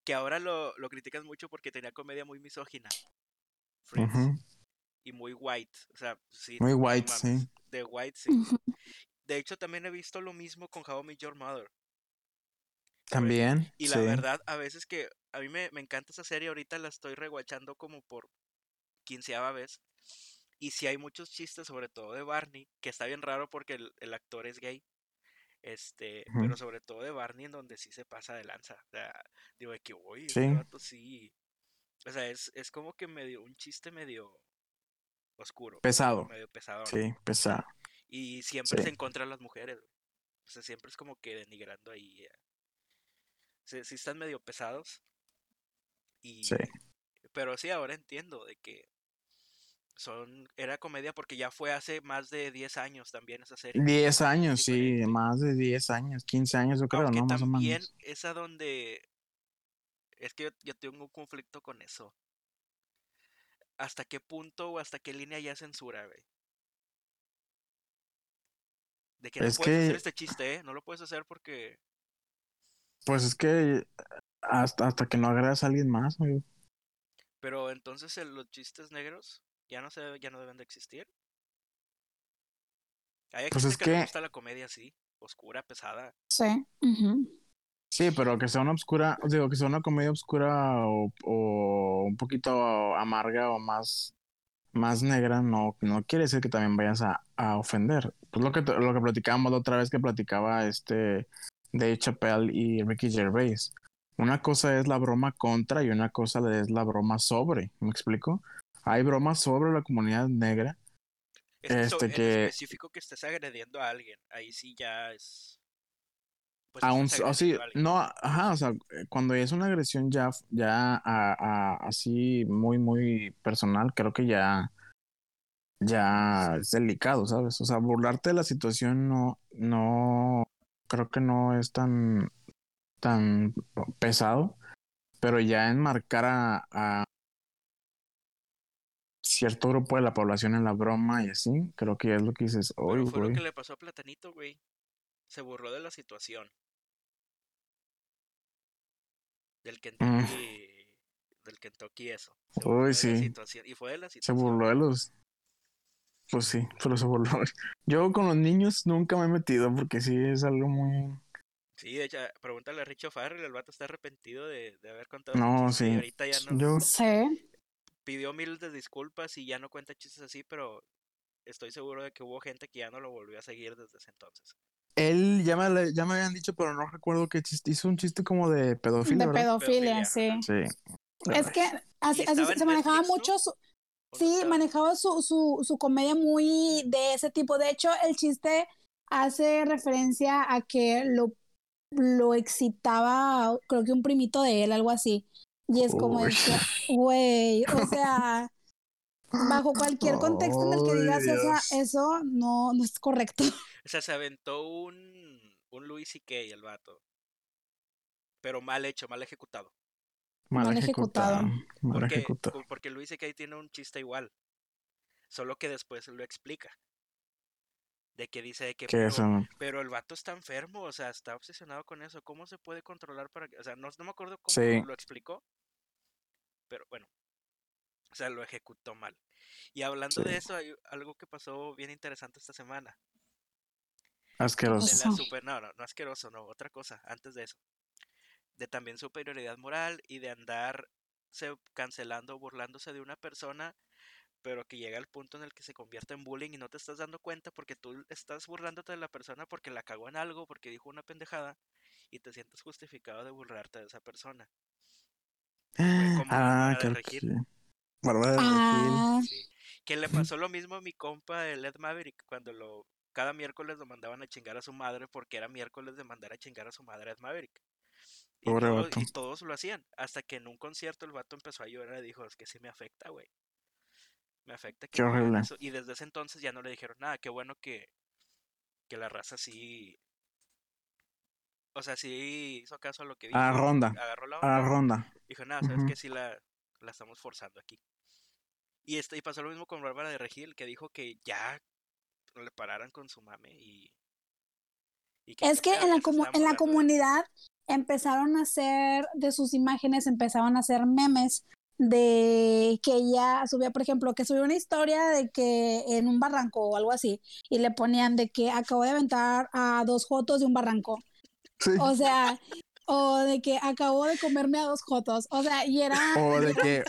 B: Que ahora lo, lo critican mucho porque tenía comedia muy misógina. Friends. Y muy white. O sea, sí.
C: Muy
B: no
C: white,
B: mames,
C: sí.
B: De white, sí. De hecho, también he visto lo mismo con How I Met Your Mother.
C: También.
B: Y
C: sí.
B: la verdad, a veces que a mí me, me encanta esa serie, ahorita la estoy rewatchando como por quinceava vez. Y si hay muchos chistes, sobre todo de Barney, que está bien raro porque el, el actor es gay. Este, pero sobre todo de Barney, en donde sí se pasa de lanza. O sea, digo de que,
C: Sí.
B: este vato sí. O sea, es, es como que medio, un chiste medio oscuro.
C: Pesado.
B: Medio pesado.
C: Sí, pesado.
B: Y siempre
C: Sí.
B: se encuentra las mujeres. O sea, siempre es como que denigrando ahí. eh. Sí, sí están medio pesados. Y,
C: Sí.
B: Pero sí, ahora entiendo de que son era comedia porque ya fue hace más de 10 años también esa serie.
C: 10 años, sí, más de 10 años, 15 años yo creo,
B: Aunque
C: ¿no? Más o
B: también
C: menos.
B: es a donde... Es que yo, yo tengo un conflicto con eso. ¿Hasta qué punto o hasta qué línea ya censura, güey? De que no
C: Es
B: puedes hacer
C: que-
B: este chiste, ¿eh? No lo puedes hacer porque...
C: Pues es que hasta, hasta que no agregas a alguien más, güey.
B: Pero entonces el- los chistes negros ya no se debe- ya no deben de existir. Hay
C: Pues es
B: que, le
C: que-
B: gusta la comedia así, oscura, pesada.
A: Sí. ujú.
C: Sí, pero que sea una obscura, digo, que sea una comedia obscura o, o un poquito amarga o más, más negra no, no quiere decir que también vayas a, a ofender. Pues lo que, lo que platicábamos la otra vez que platicaba este Dave Chappelle y Ricky Gervais. Una cosa es la broma contra y una cosa es la broma sobre. ¿Me explico? Hay bromas sobre la comunidad negra.
B: Es que,
C: Este que-
B: específico que estés agrediendo a alguien, ahí sí ya es. Pues
C: Aún,
B: estás
C: o sí,
B: a
C: no, ajá, o sea, cuando es una agresión ya, ya a- a- así muy, muy personal, creo que ya, ya es delicado, ¿sabes? O sea, burlarte de la situación no, no, creo que no es tan, tan pesado, pero ya enmarcar a, a cierto grupo de la población en la broma y así, creo que ya es lo que dices, uy,
B: fue lo
C: güey.
B: que le pasó a Platanito, güey. Se burló de la situación. Del Kentucky. Del Kentucky eso. Se
C: Mm. Uy,
B: de la
C: sí.
B: situación, Y fue de la
C: Se
B: situación.
C: burló de los. Pues sí, pero se burló. Yo con los niños nunca me he metido porque sí es algo muy.
B: Sí, de hecho, pregúntale a Richo Farrell, el vato está arrepentido de, de haber contado
C: No, sí.
B: ahorita ya no
C: Yo,
A: Sí.
B: pidió miles de disculpas y ya no cuenta chistes así, pero estoy seguro de que hubo gente que ya no lo volvió a seguir desde ese entonces.
C: él ya me, ya me habían dicho, pero no recuerdo qué chiste. Hizo un chiste como de pedofilia,
A: De pedofilia,
B: Pedofilia,
A: sí.
C: Sí.
A: Es que así, se manejaba mucho su,
B: ¿O no
A: Sí, manejaba su, su, su comedia muy de ese tipo. De hecho, el chiste hace referencia a que lo, lo excitaba, creo que un primito de él, algo así. Y es como güey, o sea, bajo cualquier contexto en el que digas esa-
C: Dios.
A: eso, no, no es correcto. *laughs*
B: O sea, se aventó un, un Louis C.K. el vato. Pero mal hecho, mal ejecutado.
C: Mal,
A: Mal
C: ejecutado.
A: ejecutado.
C: Mal
B: Porque,
C: ejecutado.
B: porque Louis C.K. tiene un chiste igual. Solo que después lo explica. De que dice de que...
C: Que
B: pero-
C: eso.
B: Pero el vato está enfermo, o sea, está obsesionado con eso. ¿Cómo se puede controlar para que.? O sea, no, no me acuerdo cómo
C: Sí.
B: lo explicó. Pero bueno. O sea, lo ejecutó mal. Y hablando de eso, hay algo que pasó bien interesante esta semana.
C: Asqueroso.
B: De la
A: Eso.
B: super. No, no, no asqueroso, no. Otra cosa, antes de eso. De también superioridad moral y de andar se- cancelando, burlándose de una persona, pero que llega al punto en el que se convierte en bullying y no te estás dando cuenta porque tú estás burlándote de la persona porque la cagó en algo, porque dijo una pendejada y te sientes justificado de burlarte de esa persona.
C: Ah,
B: de
C: creo que sí.
A: Ah,
B: Sí. Que le pasó lo mismo a mi compa, el Ed Maverick, cuando lo cada miércoles lo mandaban a chingar a su madre porque era miércoles de mandar a chingar a su madre a Ed Maverick. Y,
C: Pobre
B: todo-
C: vato.
B: y todos lo hacían. Hasta que en un concierto el vato empezó a llorar y dijo, es que sí me afecta, güey. Me afecta que
C: Qué
B: me hagan
C: horrible.
B: eso". Y desde ese entonces ya no le dijeron nada. Qué bueno que, que la raza sí... O sea, sí hizo caso a lo que dijo.
C: A ronda.
B: Agarró la
C: A la
B: onda.
C: ronda.
B: Dijo, nada, sabes
C: Ujú.
B: que sí la, la estamos forzando aquí. Y, este, y pasó lo mismo con Bárbara de Regil, que dijo que ya le pararan con su mame y... y
A: Es que en la, comu- en la comunidad empezaron a hacer de sus imágenes, empezaron a hacer memes de que ella subía, por ejemplo, que subió una historia de que en un barranco o algo así, y le ponían de que acabo de aventar a dos jotos de un barranco.
C: Sí.
A: O sea, o de que acabo de comerme a dos jotos. O sea, y era...
C: O de *laughs* que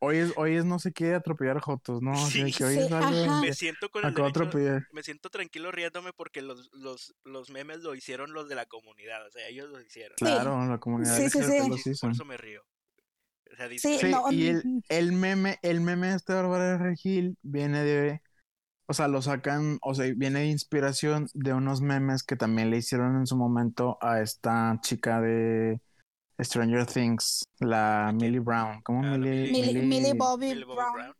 C: hoy es, hoy es no sé qué atropellar jotos, ¿no?
B: Sí,
C: que hoy
A: sí,
C: es algo.
B: Me siento con el
C: acabo de
B: derecho,
C: atropellar.
B: me siento tranquilo riéndome porque los, los, los memes lo hicieron los de la comunidad, o sea, ellos lo hicieron.
C: Claro, la comunidad
A: Sí, sí, sí.
C: los
B: Y
C: hizo.
B: por eso me río. O sea, dice
A: Sí, no,
C: y el,
A: mm,
C: el meme, el meme de este Bárbara de Regil viene de, o sea, lo sacan, o sea, viene de inspiración de unos memes que también le hicieron en su momento a esta chica de Stranger Things, la Millie Brown, ¿cómo
B: Ah,
C: Millie?
B: Millie-
A: Millie, Millie Bobby,
B: Millie Bobby
A: Brown.
B: Brown.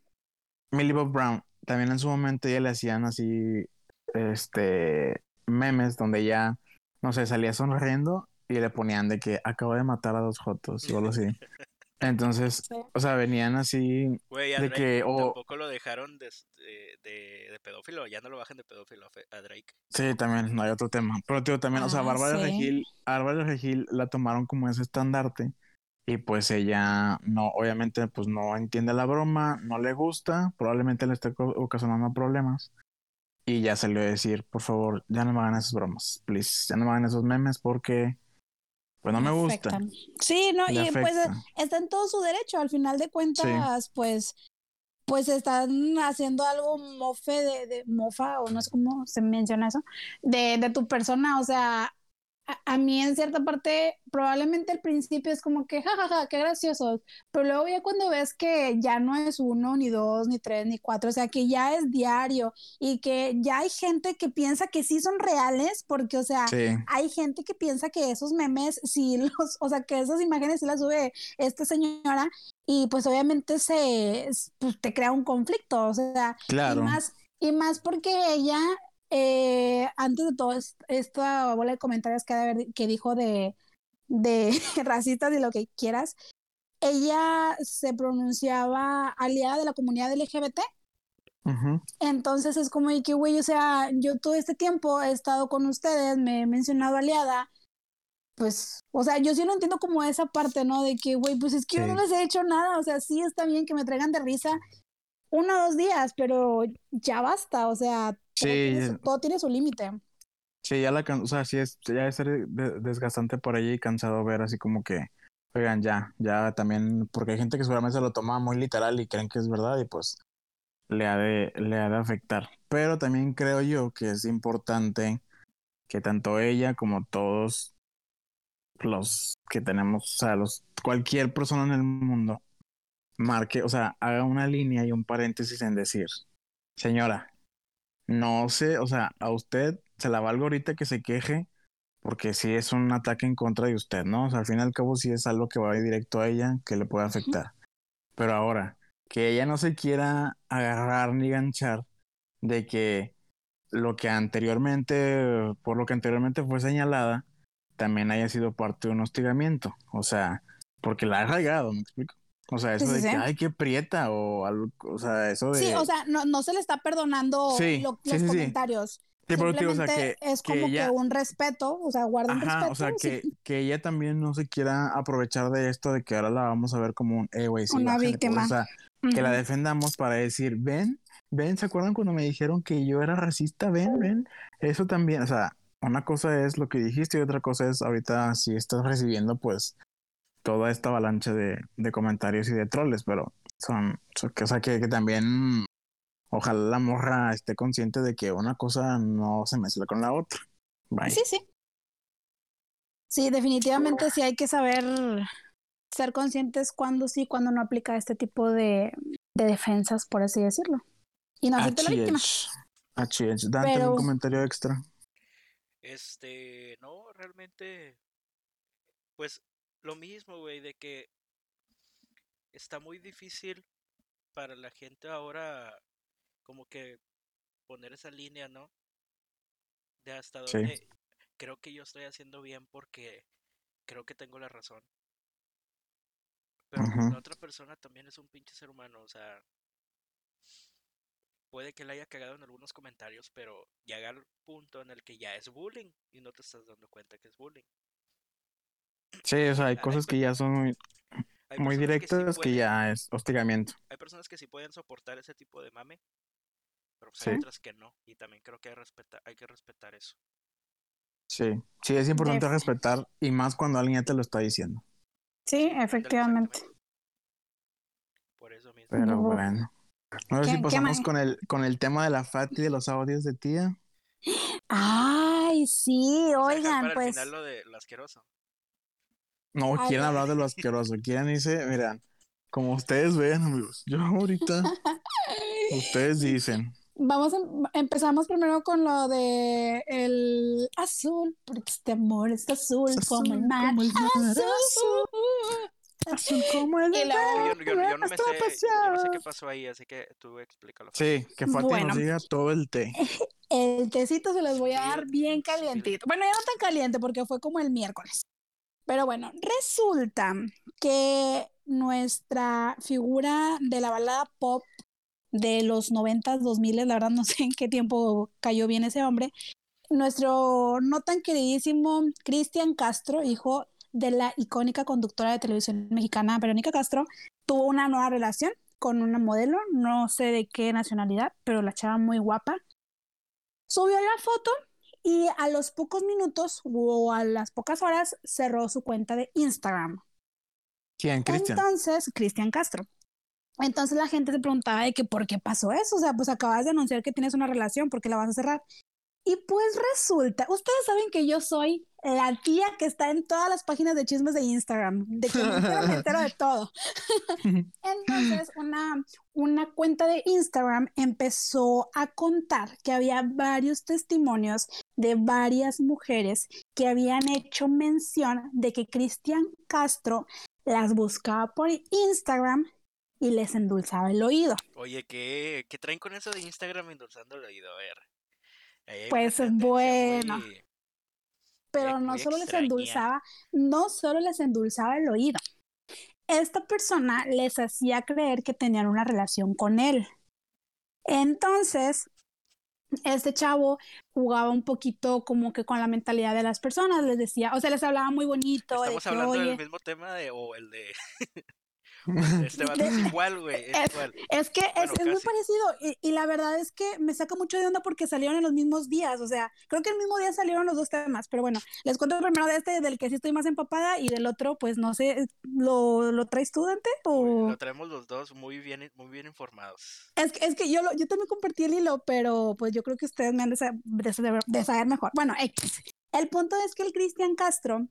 C: Millie Bob Brown. También en su momento ella le hacían así, este, memes donde ella, no sé, salía sonriendo y le ponían de que acabo de matar a dos jotos o algo así. *laughs* Entonces,
A: Sí.
C: o sea, venían así
B: Güey,
C: de
B: Drake
C: que, o,
B: tampoco lo dejaron de, de, pedófilo, ya no lo bajan de pedófilo a Drake.
C: Sí, también, no hay otro tema. Pero tío, también, o sea,
A: Ah,
C: Bárbara
A: sí.
C: Regil, a Bárbara Regil la tomaron como ese estandarte y pues ella no, obviamente, pues no entiende la broma, no le gusta, probablemente le esté co- ocasionando problemas y ya salió a decir, por favor, ya no me hagan esas bromas, please, ya no me hagan esos memes porque, pues no me gusta.
A: Sí, no,
C: le
A: y pues está en todo su derecho. Al final de cuentas, pues pues están haciendo algo mofe de, de mofa, o no sé cómo se menciona eso, de, de tu persona, o sea, a, a mí en cierta parte, probablemente al principio es como que, jajaja, qué gracioso, pero luego ya cuando ves que ya no es uno, ni dos, ni tres, ni cuatro, o sea, que ya es diario y que ya hay gente que piensa que sí son reales, porque, o sea,
C: Sí.
A: hay gente que piensa que esos memes, sí *laughs* los, o sea, que esas imágenes sí las sube esta señora y pues obviamente se, pues, te crea un conflicto, o sea,
C: Claro.
A: y más, y más porque ella, eh, antes de todo es- esta bola de comentarios que, haber- que dijo de, de *laughs* racistas y lo que quieras, ella se pronunciaba aliada de la comunidad LGBT. Entonces es como que, güey, o sea, yo todo este tiempo he estado con ustedes, me he mencionado aliada, pues, o sea, yo sí lo entiendo como esa parte, ¿no? De que, güey, pues es que yo no les he hecho nada, o sea, sí está bien que me traigan de risa uno o dos días, pero ya basta, o sea, todo,
C: Sí,
A: tiene, su,
C: ya-
A: todo tiene su límite.
C: Sí, ya la o sea, sí es, ya es ser desgastante por ella y cansado ver así como que, oigan, ya, ya también, porque hay gente que seguramente se lo toma muy literal y creen que es verdad y pues le ha de, le ha de afectar. Pero también creo yo que es importante que tanto ella como todos los que tenemos, o sea, los, cualquier persona en el mundo marque, o sea, haga una línea y un paréntesis en decir, señora, no sé, o sea, a usted se la valgo ahorita que se queje, porque sí es un ataque en contra de usted, ¿no? O sea, al fin y al cabo sí es algo que va directo a ella, que le puede afectar. Pero ahora, que ella no se quiera agarrar ni ganchar de que lo que anteriormente, por lo que anteriormente fue señalada, también haya sido parte de un hostigamiento. O sea, porque la ha regado, ¿me explico? O sea, eso
A: Sí, sí,
C: de que,
A: sí.
C: ay, qué prieta, o algo, o sea, eso de...
A: Sí, o sea, no, no se le está perdonando lo- los comentarios.
C: O sea,
A: Simplemente
C: que,
A: es
C: que
A: como
C: ella-
A: que un respeto, o sea, guarda un
C: Ajá,
A: respeto.
C: o sea, que, que ella también no se quiera aprovechar de esto, de que ahora la vamos a ver como un, eh, güey,
A: Una
C: bájale,
A: víctima.
C: pues, o sea, que la defendamos para decir, ven, ven, ¿se acuerdan cuando me dijeron que yo era racista? Ven, ven, eso también, o sea, una cosa es lo que dijiste y otra cosa es ahorita si estás recibiendo, pues, toda esta avalancha de, de comentarios y de troles, pero son, son- que- o sea, que, que también, ojalá la morra esté consciente de que una cosa no se mezcla con la otra. Bye.
A: Sí, sí. Sí, definitivamente sí hay que saber ser conscientes cuando sí, cuando no aplica este tipo de, de defensas, por así decirlo. Y no hacerte la víctima.
C: Achich. Dante,
A: Pero-
C: un comentario extra.
B: Este, no, realmente, pues lo mismo, güey, de que está muy difícil para la gente ahora como que poner esa línea, ¿no? De hasta
C: Sí.
B: dónde creo que yo estoy haciendo bien porque creo que tengo la razón. Pero pues, la otra persona también es un pinche ser humano, o sea, puede que le haya cagado en algunos comentarios, pero llega al punto en el que ya es bullying y no te estás dando cuenta que es bullying.
C: Sí, o sea, hay cosas que ya son muy, directas
B: sí
C: que ya es hostigamiento.
B: Hay personas que sí pueden soportar ese tipo de mame, pero pues
C: Sí.
B: hay otras que no. Y también creo que hay, respeta- hay que respetar eso.
C: Sí, sí, es importante
A: Def-
C: respetar y más cuando alguien ya te lo está diciendo.
A: Sí, efectivamente.
B: Por eso mismo.
C: Pero bueno. No sé
A: ¿Qué-
C: si pasamos con el, con el tema de la Fati de los audios de tía.
A: Ay, sí, oigan,
B: para el
A: pues.
B: final lo de lo asqueroso.
C: No,
A: Ay,
C: quieren hablar de lo asqueroso. Quieren irse, miren, como ustedes ven, amigos. Yo ahorita, *laughs* ustedes dicen.
A: Vamos, a, empezamos primero con lo de el azul, porque este amor es azul,
C: Es
A: como el
C: azul
A: mar.
C: como el mar,
A: azul.
C: Azul como el
A: luego-
C: mar,
B: Yo, yo- yo no me sé, yo no sé qué pasó ahí, así que tú explícalo.
C: Sí, que Fati
A: Bueno.
C: nos diga todo el té. *laughs*
A: El tecito se los voy a dar bien calientito. Bueno, ya no tan caliente porque fue como el miércoles. Pero bueno, resulta que nuestra figura de la balada pop de los 90s, 2000, la verdad no *laughs* sé en qué tiempo cayó bien ese hombre, nuestro no tan queridísimo Cristian Castro, hijo de la icónica conductora de televisión mexicana Verónica Castro, tuvo una nueva relación con una modelo, no sé de qué nacionalidad, pero la chava muy guapa. Subió la foto y a los pocos minutos o a las pocas horas cerró su cuenta de Instagram.
C: ¿Quién, Cristian?
A: Entonces, Cristian Castro. Entonces la gente se preguntaba de que por qué pasó eso, o sea, pues acabas de anunciar que tienes una relación, ¿por qué la vas a cerrar? Y pues resulta, ustedes saben que yo soy la tía que está en todas las páginas de chismes de Instagram, de que me entero, me entero de todo. *laughs* Entonces, una, una cuenta de Instagram empezó a contar que había varios testimonios de varias mujeres que habían hecho mención de que Cristian Castro las buscaba por Instagram y les endulzaba el oído.
B: Oye, ¿qué, ¿qué traen con eso de Instagram endulzando el oído? A ver.
A: Pues, bueno.
B: muy-
A: pero no solo les endulzaba, no solo les endulzaba el oído. Esta persona les hacía creer que tenían una relación con él. Entonces, este chavo jugaba un poquito como que con la mentalidad de las personas, les decía, o sea, les hablaba muy bonito de
B: Estamos
A: que,
B: hablando
A: oye,
B: del mismo tema de, o el de *laughs* *laughs* este vato es igual, güey, es
A: Es-
B: igual.
A: Es que es-
B: Bueno,
A: es, muy parecido y, y la verdad es que me saca mucho de onda porque salieron en los mismos días, o sea, creo que el mismo día salieron los dos temas, pero bueno, les cuento primero de este, del que sí estoy más empapada y del otro, pues no sé, ¿lo, lo traes tú, Dante? O...
B: Lo traemos los dos muy bien, muy bien informados.
A: Es que, es que yo, lo- yo también compartí el hilo, pero pues yo creo que ustedes me han de saber, de saber mejor. Bueno, X. El punto es que el Cristian Castro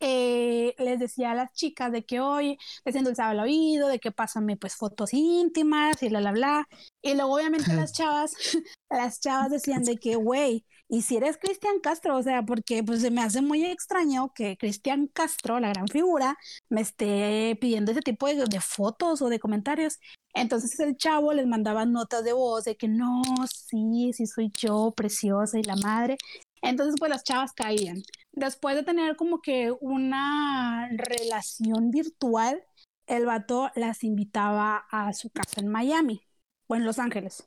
A: eh, les decía a las chicas de que hoy les endulzaba el oído, de que pásame pues fotos íntimas y bla, bla, bla. Y luego obviamente las *laughs* chavas, *laughs* las chavas decían de que, güey, y si eres Cristian Castro, o sea, porque pues se me hace muy extraño que Cristian Castro, la gran figura, me esté pidiendo ese tipo de, de fotos o de comentarios. Entonces el chavo les mandaba notas de voz de que no, sí, sí soy yo, preciosa y la madre. Entonces pues las chavas caían. Después de tener como que una relación virtual, el vato las invitaba a su casa en Miami o en Los Ángeles.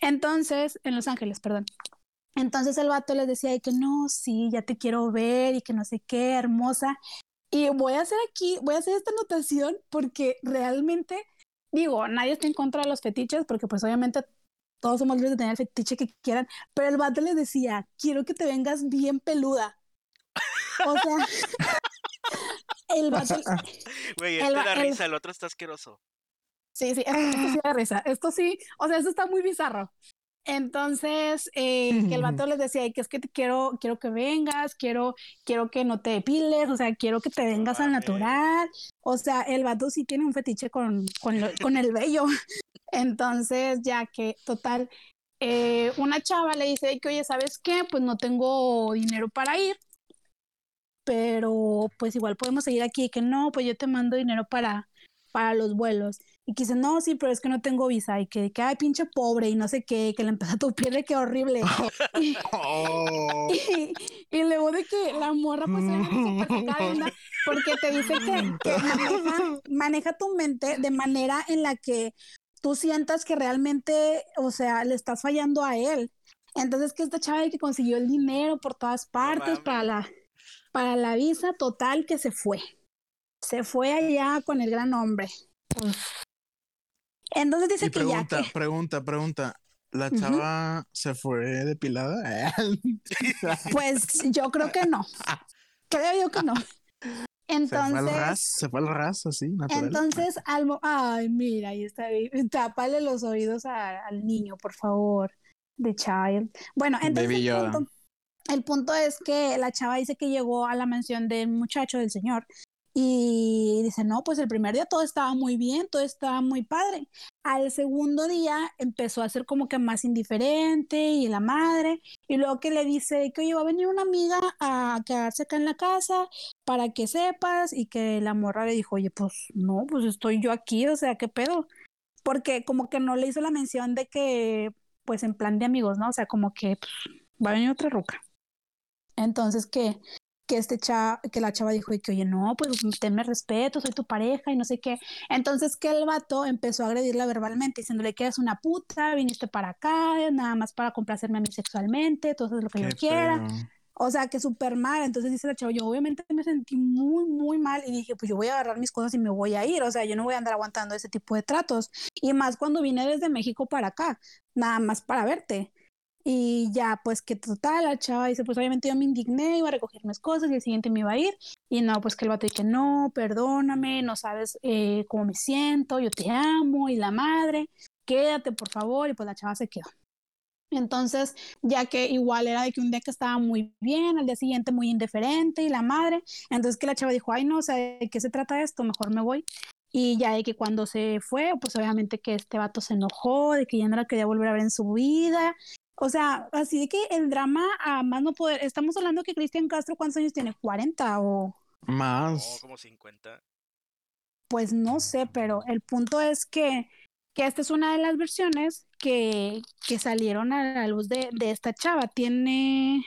A: Entonces, en Los Ángeles, perdón. Entonces el vato les decía de que no, sí, ya te quiero ver y que no sé qué, hermosa. Y voy a hacer aquí, voy a hacer esta anotación porque realmente, digo, nadie está en contra de los fetiches porque pues obviamente todos somos libres de tener el fetiche que quieran, pero el vato les decía, quiero que te vengas bien peluda. O sea, *laughs* el vato,
B: Güey,
A: El
B: este da risa, el otro está asqueroso.
A: Sí, sí, esto, sí da risa. Esto sí, o sea, esto está muy bizarro. Entonces, eh, que el vato les decía que es que te quiero, quiero que vengas, quiero, quiero que no te depiles, o sea, quiero que te vengas al natural. O sea, el vato sí tiene un fetiche con, con, con el vello. *laughs* Entonces, ya que, total, eh, una chava le dice que, oye, ¿sabes qué? Pues no tengo dinero para ir, pero pues igual podemos seguir aquí, que no, pues yo te mando dinero para, para los vuelos. Y que dice, no, sí, pero es que no tengo visa. Y que, que ay, pinche pobre, y no sé qué, que le empezó a tupir de que horrible. *laughs* y,
C: Oh.
A: y, y luego de que la morra, pues, de onda, porque te dice que, que maneja, maneja tu mente de manera en la que tú sientas que realmente, o sea, le estás fallando a él. Entonces, que esta chava de que consiguió el dinero por todas partes para la, para la visa total que se fue. Se fue allá con el gran hombre. Pues, Entonces dice
C: Y
A: que ya
C: pregunta,
A: que
C: pregunta, pregunta. ¿La chava se fue depilada? *laughs*
A: pues yo creo que no. Creo yo que no.
C: se fue al ras, se fue al ras así, natural.
A: entonces, al ay, mira, ahí está, tápale los oídos a- al niño, por favor, de child. Bueno, entonces punto, el punto es que la chava dice que llegó a la mansión del muchacho, del señor, y dice, no, pues el primer día todo estaba muy bien, todo estaba muy padre. Al segundo día empezó a ser como que más indiferente y la madre, y luego que le dice que oye, va a venir una amiga a quedarse acá en la casa para que sepas, y que la morra le dijo, oye, pues no, pues estoy yo aquí, o sea, ¿qué pedo? Porque como que no le hizo la mención de que, pues en plan de amigos, ¿no? O sea, como que pues, va a venir otra ruca. Entonces que, que este cha, que la chava dijo y que, oye, no, pues tenme respeto, soy tu pareja y no sé qué. Entonces que el vato empezó a agredirla verbalmente, diciéndole que eres una puta, viniste para acá, nada más para complacerme a mí sexualmente, todo eso es lo que yo quiera. O sea, que súper mal. Entonces dice la chava, yo obviamente me sentí muy, muy mal y dije, pues yo voy a agarrar mis cosas y me voy a ir. O sea, yo no voy a andar aguantando ese tipo de tratos. Y más cuando vine desde México para acá, nada más para verte. Y ya, pues que total, la chava dice, pues obviamente yo me indigné, iba a recoger mis cosas y el siguiente me iba a ir. Y no, pues que el vato dice, no, perdóname, no sabes eh, cómo me siento, yo te amo y la madre, quédate por favor. Y pues la chava se quedó. Entonces, ya que igual era de que un día que estaba muy bien, al día siguiente muy indiferente y la madre, entonces que la chava dijo, ay no, o sea, ¿de qué se trata esto? Mejor me voy. Y ya de que cuando se fue, pues obviamente que este vato se enojó, de que ya no la quería volver a ver en su vida. O sea, así de que el drama a más no poder, estamos hablando que Cristian Castro, ¿cuántos años tiene? ¿40 o...?
B: No,
C: Más.
B: como 50.
A: Pues no sé, pero el punto es que, que esta es una de las versiones que, que salieron a la luz de, de esta chava. Tiene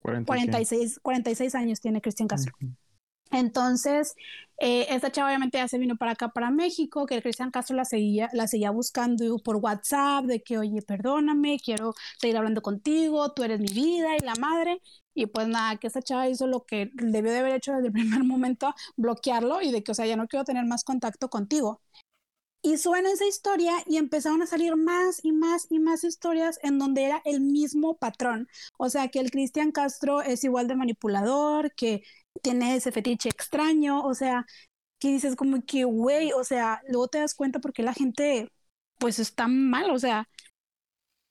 C: 40
A: 46, 46 años, tiene Cristian Castro. Entonces, eh, esta chava obviamente ya se vino para acá, para México, que el Cristian Castro la seguía, la seguía buscando por WhatsApp, de que, oye, perdóname, quiero seguir hablando contigo, tú eres mi vida y la madre. Y pues nada, que esta chava hizo lo que debió de haber hecho desde el primer *laughs* momento, bloquearlo y de que, o sea, ya no quiero tener más contacto contigo. Y suena esa historia y empezaron a salir más y más y más historias en donde era el mismo patrón. O sea, que el Cristian Castro es igual de manipulador, que tiene ese fetiche extraño, o sea, que dices como que, güey, o sea, luego te das cuenta porque la gente, pues está mal, o sea,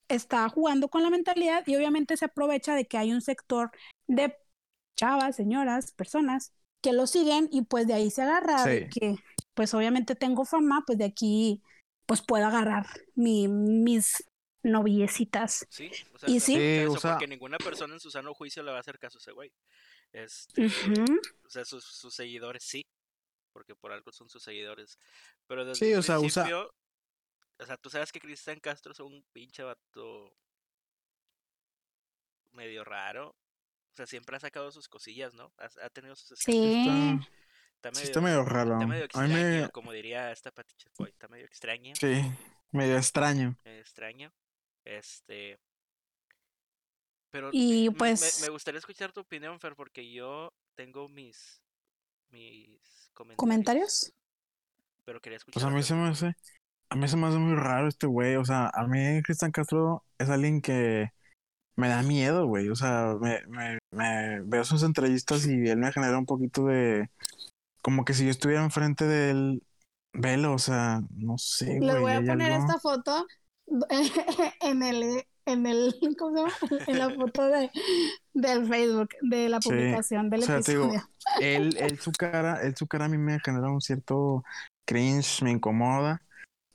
A: está jugando con la mentalidad y obviamente se aprovecha de que hay un sector de chavas, señoras, personas que lo siguen y pues de ahí se agarra, de
C: Sí.
A: que pues obviamente tengo fama, pues de aquí pues puedo agarrar mi, mis noviecitas.
B: Sí, o sea,
A: Y sí.
C: Sí,
B: eso,
C: o sea-
B: porque ninguna persona en su sano juicio le va a hacer caso a ese güey. Este, o sea, sus, sus seguidores sí, porque por algo son sus seguidores. Pero desde
C: Sí,
B: el
C: o sea, usa-
B: o sea, tú sabes que Cristian Castro es un pinche vato medio raro. O sea, siempre ha sacado sus cosillas, ¿no? Ha, ha tenido sus
A: Sí.
C: Está,
B: Está
C: sí
B: medio,
C: está medio raro.
B: está medio extraño,
C: me...
B: como diría esta Patiche está medio extraño.
C: Sí, medio extraño.
B: medio extraño. Este. Pero
A: Y
B: me-
A: pues
B: me, gustaría escuchar tu opinión, Fer, porque yo tengo mis mis comentarios.
A: comentarios.
B: Pero quería
C: Pues
B: escuchar.
C: a mí se me hace... A mí se me hace muy raro este güey. O sea, a mí Cristian Castro es alguien que me da miedo, güey. O sea, me, me, me veo sus entrevistas y él me genera un poquito de... Como que si yo estuviera enfrente de él, velo, o sea, no sé, güey.
A: voy a poner
C: algo-
A: esta foto *laughs* en el, en el, *laughs* ¿cómo se llama? *laughs* En la foto de, del Facebook, de la
C: Sí,
A: publicación del
C: o sea, te digo,
A: episodio.
C: él, *laughs* él su cara, él su cara a mí me genera un cierto cringe, me incomoda.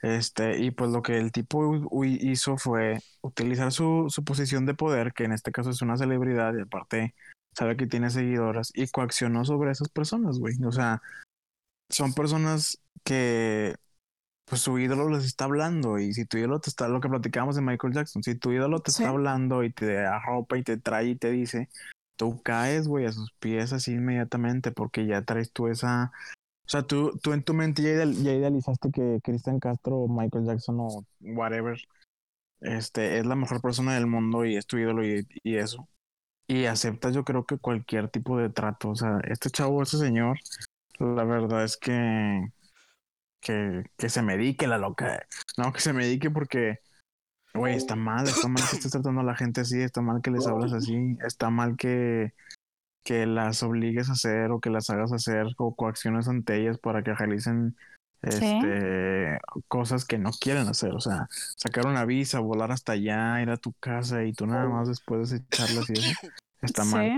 C: Este, y pues lo que el tipo hizo fue utilizar su, su posición de poder, que en este caso es una celebridad, y aparte sabe que tiene seguidoras, y coaccionó sobre esas personas, güey. O sea, son personas que pues su ídolo les está hablando, y si tu ídolo te está, lo que platicábamos de Michael Jackson, si tu ídolo te
A: Sí.
C: está hablando y te arropa y te trae y te dice, tú caes, güey, a sus pies así inmediatamente porque ya traes tú esa... O sea, tú, tú en tu mente ya, ideal- ya idealizaste que Cristian Castro o Michael Jackson o whatever este, es la mejor persona del mundo y es tu ídolo y, y eso. Y aceptas yo creo que cualquier tipo de trato. O sea, este chavo, este señor, la verdad es que... Que, que se medique la loca. No, que se medique porque... Güey, está mal, está mal que estés tratando a la gente así, está mal que les hablas así, está mal que, que las obligues a hacer o que las hagas hacer o coacciones ante ellas para que realicen este, cosas que no quieren hacer. O sea, sacar una visa, volar hasta allá, ir a tu casa y tú nada más después de echarlas y eso, está mal.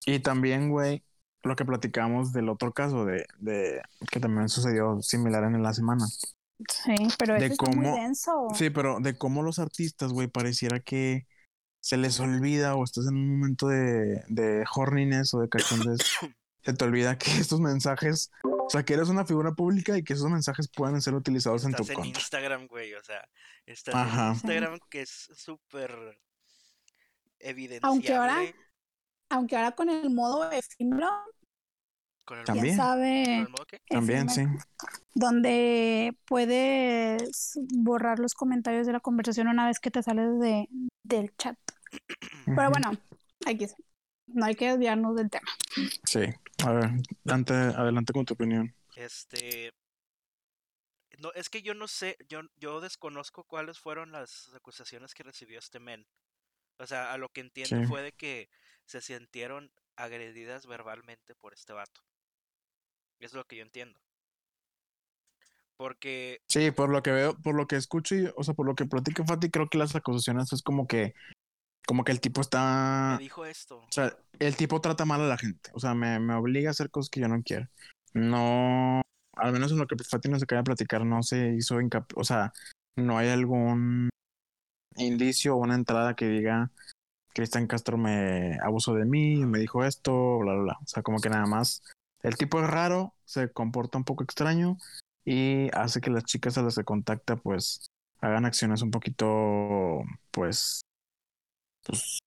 A: Sí.
C: Y también, güey, lo que platicamos del otro caso de, de que también sucedió similar en la semana.
A: Sí, pero
C: De
A: está muy
C: cómo-
A: denso.
C: Sí, pero de cómo los artistas, güey, pareciera que se les olvida o estás en un momento de, de horniness o de cachondez, *coughs* se te olvida que estos mensajes, o sea, que eres una figura pública y que esos mensajes pueden ser utilizados en tu
B: Estás en
C: contra.
B: Instagram, güey, o sea, estás
C: Ajá.
B: en Instagram que es súper evidenciable
A: Aunque ahora- Aunque ahora con el modo efímero,
B: con el,
C: También.
A: quién
B: con
A: sabe,
B: el modo que
C: También, sí.
A: donde puedes borrar los comentarios de la conversación una vez que te sales de, del chat. Pero bueno, hay que, no hay que desviarnos del tema.
C: Sí. A ver, adelante, adelante con tu opinión.
B: Este. No, es que yo no sé, yo, yo desconozco cuáles fueron las acusaciones que recibió este men. O sea, a lo que entiendo
C: Sí.
B: fue de que se sintieron agredidas verbalmente por este vato. Es lo que yo entiendo. Porque,
C: Sí, por lo que veo, por lo que escucho y, o sea, por lo que platica Fati, creo que las acusaciones es como que, como que el tipo
B: me
C: está,
B: dijo esto.
C: o sea, el tipo trata mal a la gente, o sea, me, me obliga a hacer cosas que yo no quiero. No, al menos en lo que Fati nos acaba de platicar, no se hizo hincapié, o sea, no hay algún indicio o una entrada que diga Cristian Castro me abusó de mí, me dijo esto, bla, bla, bla. O sea, como que nada más. El tipo es raro, se comporta un poco extraño y hace que las chicas a las que contacta, pues, hagan acciones un poquito, pues, pues,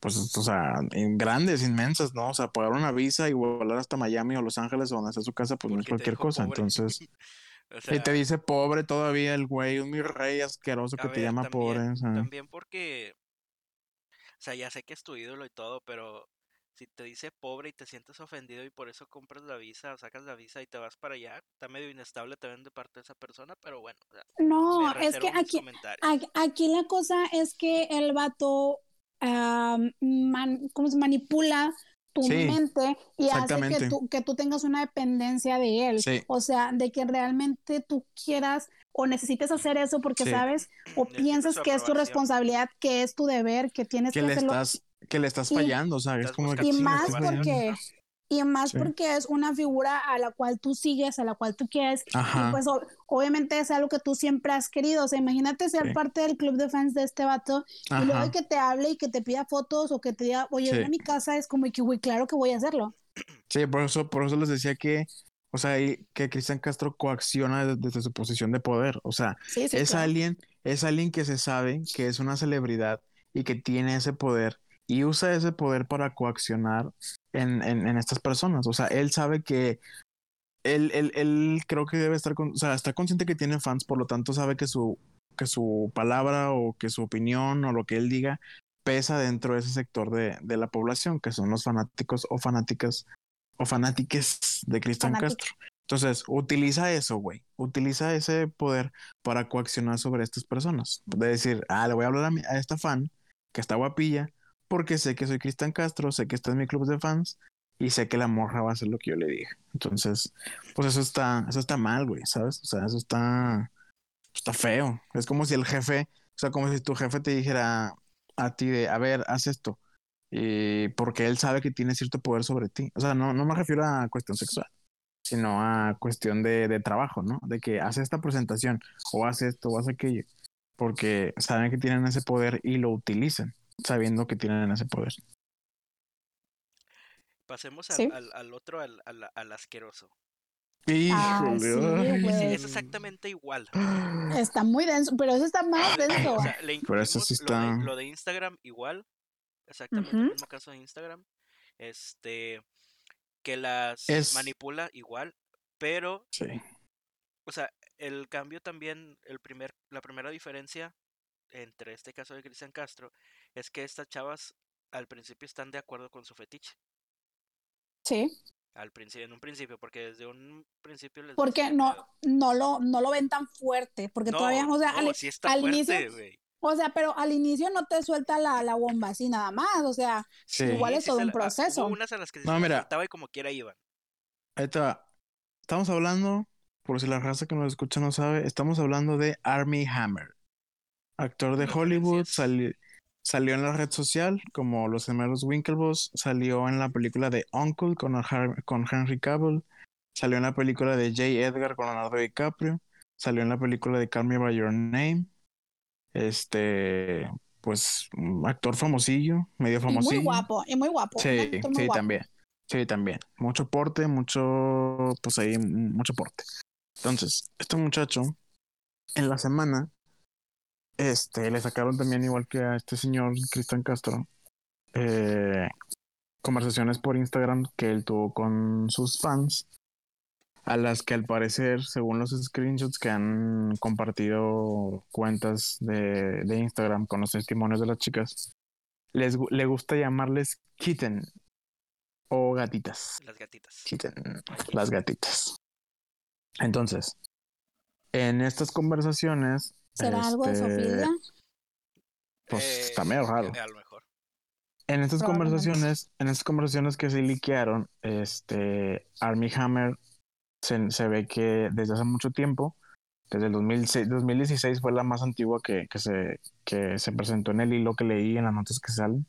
C: pues, o sea, grandes, inmensas, ¿no? O sea, pagar una visa y volar hasta Miami o Los Ángeles o donde está su casa, pues no es cualquier cosa.
B: pobre.
C: Entonces, *laughs*
B: O
C: y te dice pobre todavía el güey, un mi rey asqueroso que te llama
B: también,
C: pobre. o sea.
B: también porque, sea, ya sé que es tu ídolo y todo, pero si te dice pobre y te sientes ofendido y por eso compras la visa o sacas la visa y te vas para allá, está medio inestable también de parte de esa persona, pero bueno, o sea,
A: No, es que aquí, aquí, aquí la cosa es que el vato ah, man- ¿cómo se manipula tu
C: Sí,
A: mente y hace que tú, que tú tengas una dependencia de él.
C: Sí.
A: O sea, de que realmente tú quieras o necesites hacer eso porque
C: Sí.
A: sabes o
B: Necesitas
A: piensas que es tu responsabilidad, que es tu deber, que tienes
C: que
A: que
C: le
A: hacerlo.
C: estás, que le estás
A: Y-
C: fallando, o sea, es
B: Estás
C: como
A: Y más
C: estás fallando.
A: porque, y más
C: Sí.
A: porque es una figura a la cual tú sigues, a la cual tú quieres, y
C: Ajá.
A: pues o- obviamente es algo que tú siempre has querido. O sea, imagínate ser
C: Sí.
A: parte del club de fans de este vato y luego
C: Ajá.
A: que te hable y que te pida fotos o que te diga, oye, ven
C: Sí.
A: a mi casa, es como que, güey, claro que voy a hacerlo.
C: Sí, por eso, por eso les decía que, o sea, y- que Cristian Castro coacciona de- desde su posición de poder. O sea,
A: Sí, sí,
C: es
A: claro.
C: alguien, es alguien que se sabe que es una celebridad y que tiene ese poder y usa ese poder para coaccionar en, en, en estas personas. O sea, él sabe que él, él, él creo que debe estar, con, o sea, está consciente que tiene fans, por lo tanto sabe que su, que su palabra o que su opinión o lo que él diga pesa dentro de ese sector de, de la población, que son los fanáticos o fanáticas o fanátiques de Cristian. Castro. Entonces, utiliza eso, güey. Utiliza ese poder para coaccionar sobre estas personas. De decir, ah, le voy a hablar a, mi- a esta fan que está guapilla, porque sé que soy Cristian Castro, sé que está en mi club de fans y sé que la morra va a hacer lo que yo le diga. Entonces, pues eso está, eso está mal, güey, ¿sabes? O sea, eso está, está feo. Es como si el jefe, o sea, como si tu jefe te dijera a ti de, a ver, haz esto. Y porque él sabe que tiene cierto poder sobre ti. O sea, no, no me refiero a cuestión sexual, sino a cuestión de, de trabajo, ¿no? De que hace esta presentación, o hace esto, o hace aquello. Porque saben que tienen ese poder y lo utilizan, sabiendo que tienen ese poder.
B: Pasemos al,
A: Sí.
B: al, al otro, al, al, al asqueroso.
A: Ah, sí.
B: Es exactamente igual.
A: Está muy denso, pero eso está más denso.
B: O sea, le
C: Pero eso sí
B: lo, de,
C: está-
B: lo de Instagram igual. Exactamente el mismo caso de Instagram. Este. Que las
C: Es-
B: manipula igual. Pero,
C: Sí.
B: o sea, el cambio también, el primer, la primera diferencia entre este caso de Cristian Castro es que estas chavas al principio están de acuerdo con su fetiche.
A: Sí,
B: Al principio, en un principio, porque desde un principio les
A: porque no,
B: "Pero
A: no lo, no lo ven tan fuerte, porque
B: no,
A: todavía, o sea,
B: no,
A: al,
B: sí
A: al
B: fuerte,
A: inicio. O sea, pero al inicio no te suelta la, la bomba así nada más, o sea,
C: Sí.
A: igual es todo un
B: ah,
A: proceso.
B: Hubo unas a las que sí
C: No,
B: se la
C: mira.
B: y como quiera iban.
C: Ahí va. Estamos hablando, por si la raza que nos escucha no sabe, estamos hablando de Army Hammer. Actor de Hollywood, sali- salió en la red social como Los Gemelos Winklevoss, salió en la película de Uncle con, Har- con Henry Cavill, salió en la película de J. Edgar con Leonardo DiCaprio, salió en la película de Call Me By Your Name. Este, pues, un actor famosillo, medio
A: Y
C: famosillo.
A: muy guapo, y muy guapo.
C: Sí,
A: muy
C: sí,
A: guapo.
C: también. Sí, también. Mucho porte, mucho, pues ahí, m- mucho porte. Entonces, este muchacho, en la semana, este, le sacaron también, igual que a este señor Cristian Castro, eh, conversaciones por Instagram que él tuvo con sus fans, a las que al parecer, según los screenshots que han compartido cuentas de, de Instagram con los testimonios de las chicas, les le gusta llamarles kitten o gatitas.
B: Las gatitas.
C: Kitten, las gatitas. Entonces, En estas conversaciones,
A: ¿Será algo de Sofía?
C: pues
B: Eh,
C: está medio raro.
B: A lo mejor.
C: En estas conversaciones, en estas conversaciones que se liquearon, este Army Hammer se, se ve que desde hace mucho tiempo, desde el 2006, 2016 fue la más antigua que, que, se, que se presentó en el hilo que leí en las notas que salen,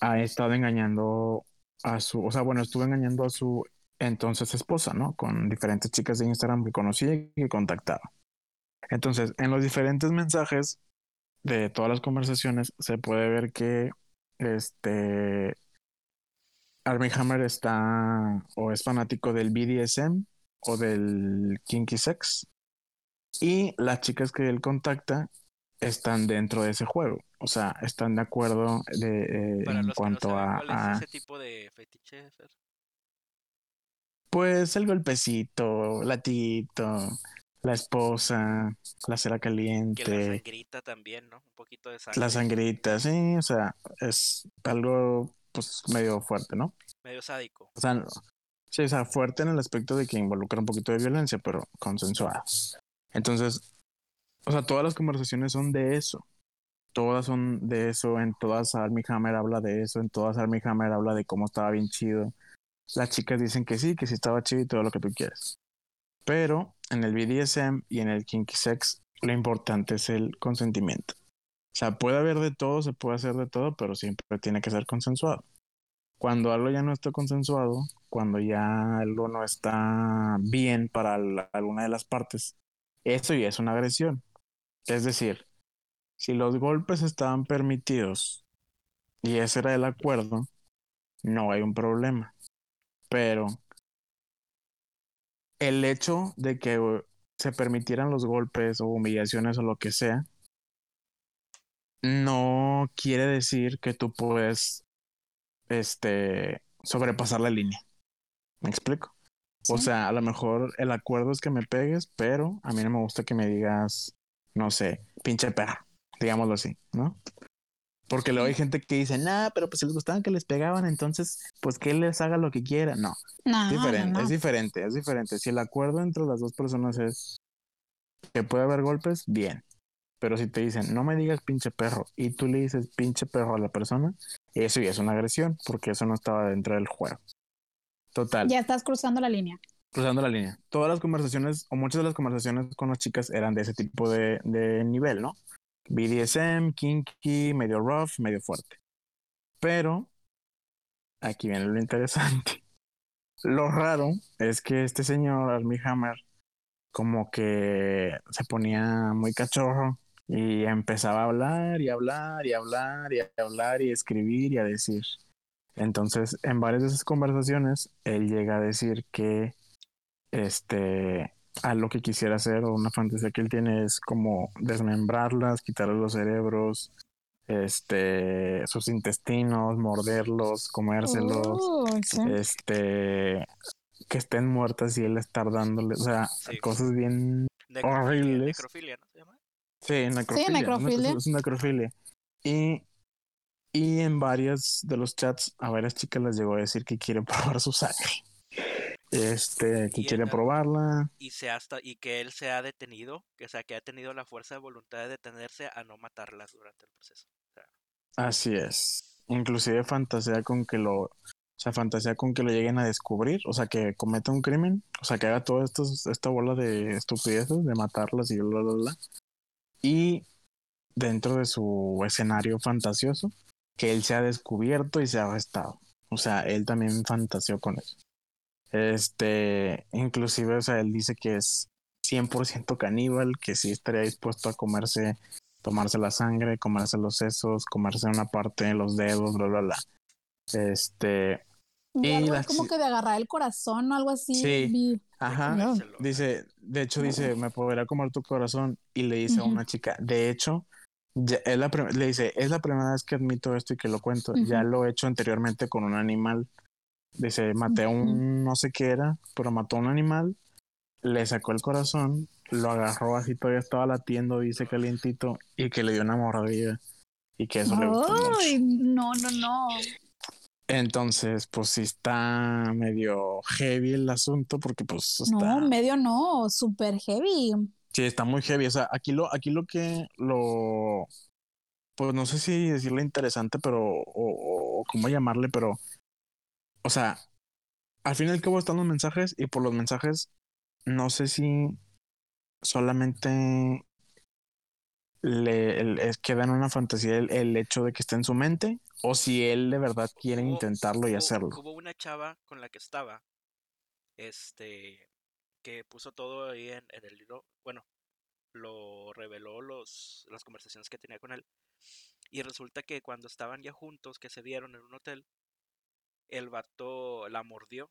C: ha estado engañando a su, o sea, bueno, estuvo engañando a su entonces esposa, ¿no? Con diferentes chicas de Instagram que conocía y que contactaba. Entonces, en los diferentes mensajes de todas las conversaciones se puede ver que este Armie Hammer está o es fanático del BDSM o del kinky sex y las chicas que él contacta están dentro de ese juego, o sea, están de acuerdo de, eh,
B: Para
C: en
B: los
C: cuanto
B: que no saben
C: a, a,
B: es ese tipo de fetiche, Fer.
C: pues el golpecito, latiguito, la esposa, la cera
B: Que la
C: caliente,
B: sangrita también, ¿no? Un poquito de sangre.
C: la sangrita, sí, o sea, es algo pues medio fuerte, ¿no?
B: Medio sádico.
C: O sea, no- sí, o sea, fuerte en el aspecto de que involucra un poquito de violencia, pero consensuada. Entonces, o sea, todas las conversaciones son de eso. Todas son de eso, en todas Armie Hammer habla de eso, en todas Armie Hammer habla de cómo estaba bien chido. Las chicas dicen que sí, que sí estaba chido y todo lo que tú quieres. Pero en el BDSM y en el kinky sex, lo importante es el consentimiento. O sea, puede haber de todo, se puede hacer de todo, pero siempre tiene que ser consensuado. Cuando algo ya no está consensuado, cuando ya algo no está bien para alguna de las partes, eso ya es una agresión. Es decir, si los golpes estaban permitidos y ese era el acuerdo, no hay un problema. Pero el hecho de que se permitieran los golpes o humillaciones o lo que sea, no quiere decir que tú puedes este sobrepasar la línea. ¿Me explico? O sea, a lo mejor el acuerdo es que me pegues, pero a mí no me gusta que me digas, no sé, pinche perra, digámoslo así, ¿no? Porque luego hay gente que dice, nah, pero pues si les gustaban que les pegaban, entonces, pues que él les haga lo que quiera. No,
A: No,
C: es diferente,
A: no, no.
C: es diferente, es diferente. Si el acuerdo entre las dos personas es que puede haber golpes, bien. Pero si te dicen, no me digas pinche perro, y tú le dices pinche perro a la persona, eso ya es una agresión, porque eso no estaba dentro del juego. Total,
A: Ya estás cruzando la línea.
C: cruzando la línea. Todas las conversaciones, o muchas de las conversaciones con las chicas eran de ese tipo de, de nivel, ¿no? BDSM, kinky, medio rough, medio fuerte. Pero, aquí viene lo interesante. *laughs* Lo raro es que este señor, Armie Hammer, como que se ponía muy cachorro y empezaba a hablar y hablar y hablar y hablar y escribir y a decir. Entonces, en varias de esas conversaciones, él llega a decir que este a lo que quisiera hacer o una fantasía que él tiene es como desmembrarlas, quitarles los cerebros, este, sus intestinos, morderlos, comérselos,
A: sí.
C: este, que estén muertas y él estar dándoles, o sea,
B: Sí.
C: cosas bien
B: Necrofilia,
C: Horribles.
B: necrofilia, ¿no se llama?
C: Sí, necrofilia. una-
A: necrofilia.
C: Es, necrofilia. Y, y en varias de los chats a varias chicas les llegó a decir que quiere *laughs* probar su sangre. Este, que
B: Y
C: quiere
B: él-
C: probarla.
B: Y, se hasta, y que él se ha detenido, que, o sea, que ha tenido la fuerza de voluntad de detenerse a no matarlas durante el proceso.
C: Así es. Inclusive fantasea con que lo, o sea, fantasea con que lo lleguen a descubrir, o sea, que cometa un crimen, o sea, que haga toda esta bola de estupideces, de matarlas y bla, bla, bla. Y dentro de su escenario fantasioso, que él se ha descubierto y se ha arrestado. O sea, él también fantaseó con eso. Este, inclusive, o sea, él dice que es 100% caníbal, que sí estaría dispuesto a comerse tomarse la sangre, comerse los sesos, comerse una parte de los dedos, bla, bla, bla. Este,
A: Y
C: y
A: algo
C: la
A: como que de agarrar el corazón o algo así.
C: Sí.
A: vi.
C: Ajá,
A: No.
C: Dice, de hecho dice, me podrá comer tu corazón y le dice a una chica, de hecho, ya- es la le dice, es la primera vez que admito esto y que lo cuento, ya lo he hecho anteriormente con un animal. Dice, maté a un no sé qué era, pero mató a un animal, le sacó el corazón, lo agarró así, todavía estaba latiendo, dice calientito, y que le dio una mordida. Y que eso le gustó mucho.
A: Ay, no, no, no.
C: Entonces, pues sí está medio heavy el asunto porque pues está...
A: No, medio no, súper heavy.
C: Sí, está muy heavy. O sea, aquí lo, aquí lo que lo, pues no sé si decirle interesante, pero, o, o cómo llamarle, pero, o sea, al fin y al cabo están los mensajes y por los mensajes, no sé si solamente le, el- es queda en una fantasía el, el hecho de que esté en su mente o si él de verdad quiere
B: Hubo-
C: intentarlo y hacerlo.
B: Hubo una chava con la que estaba, este, que puso todo ahí en, en el libro, bueno, lo reveló los, las conversaciones que tenía con él. Y resulta que cuando estaban ya juntos, que se vieron en un hotel, el vato la mordió,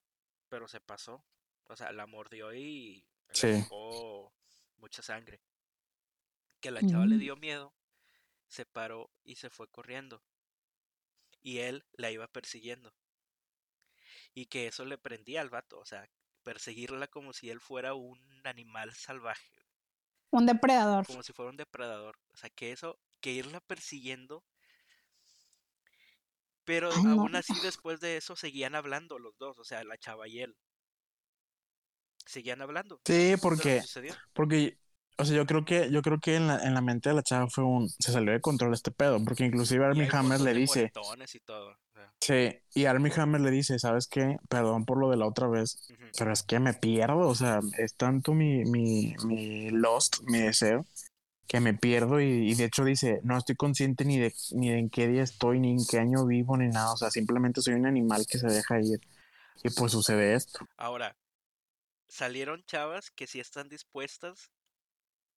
B: pero se pasó. O sea, la mordió y
C: Sí.
B: le sacó mucha sangre. Que la chava le dio miedo, se paró y se fue corriendo. Y él la iba persiguiendo. Y que eso le prendía al vato, o sea, perseguirla como si él fuera un animal salvaje,
A: Un depredador.
B: como si fuera un depredador. O sea, que eso, que irla persiguiendo. Pero
A: Ay, no.
B: aún así después de eso seguían hablando los dos, o sea, la chava y él. Seguían hablando.
C: Sí, porque. Porque, o sea, yo creo que, yo creo que en la, en la mente de la chava fue un, se salió de control este pedo, porque inclusive Armie Hammer le dice,
B: y todo. o sea,
C: sí, y Armie Hammer le dice, ¿sabes qué? Perdón por lo de la otra vez, pero es que me pierdo, o sea, es tanto mi, mi, mi lost, mi deseo, que me pierdo y, y de hecho dice, no estoy consciente ni de, ni de en qué día estoy, ni en qué año vivo, ni nada, o sea, simplemente soy un animal que se deja ir. Y pues sucede esto.
B: Ahora, salieron chavas que sí están dispuestas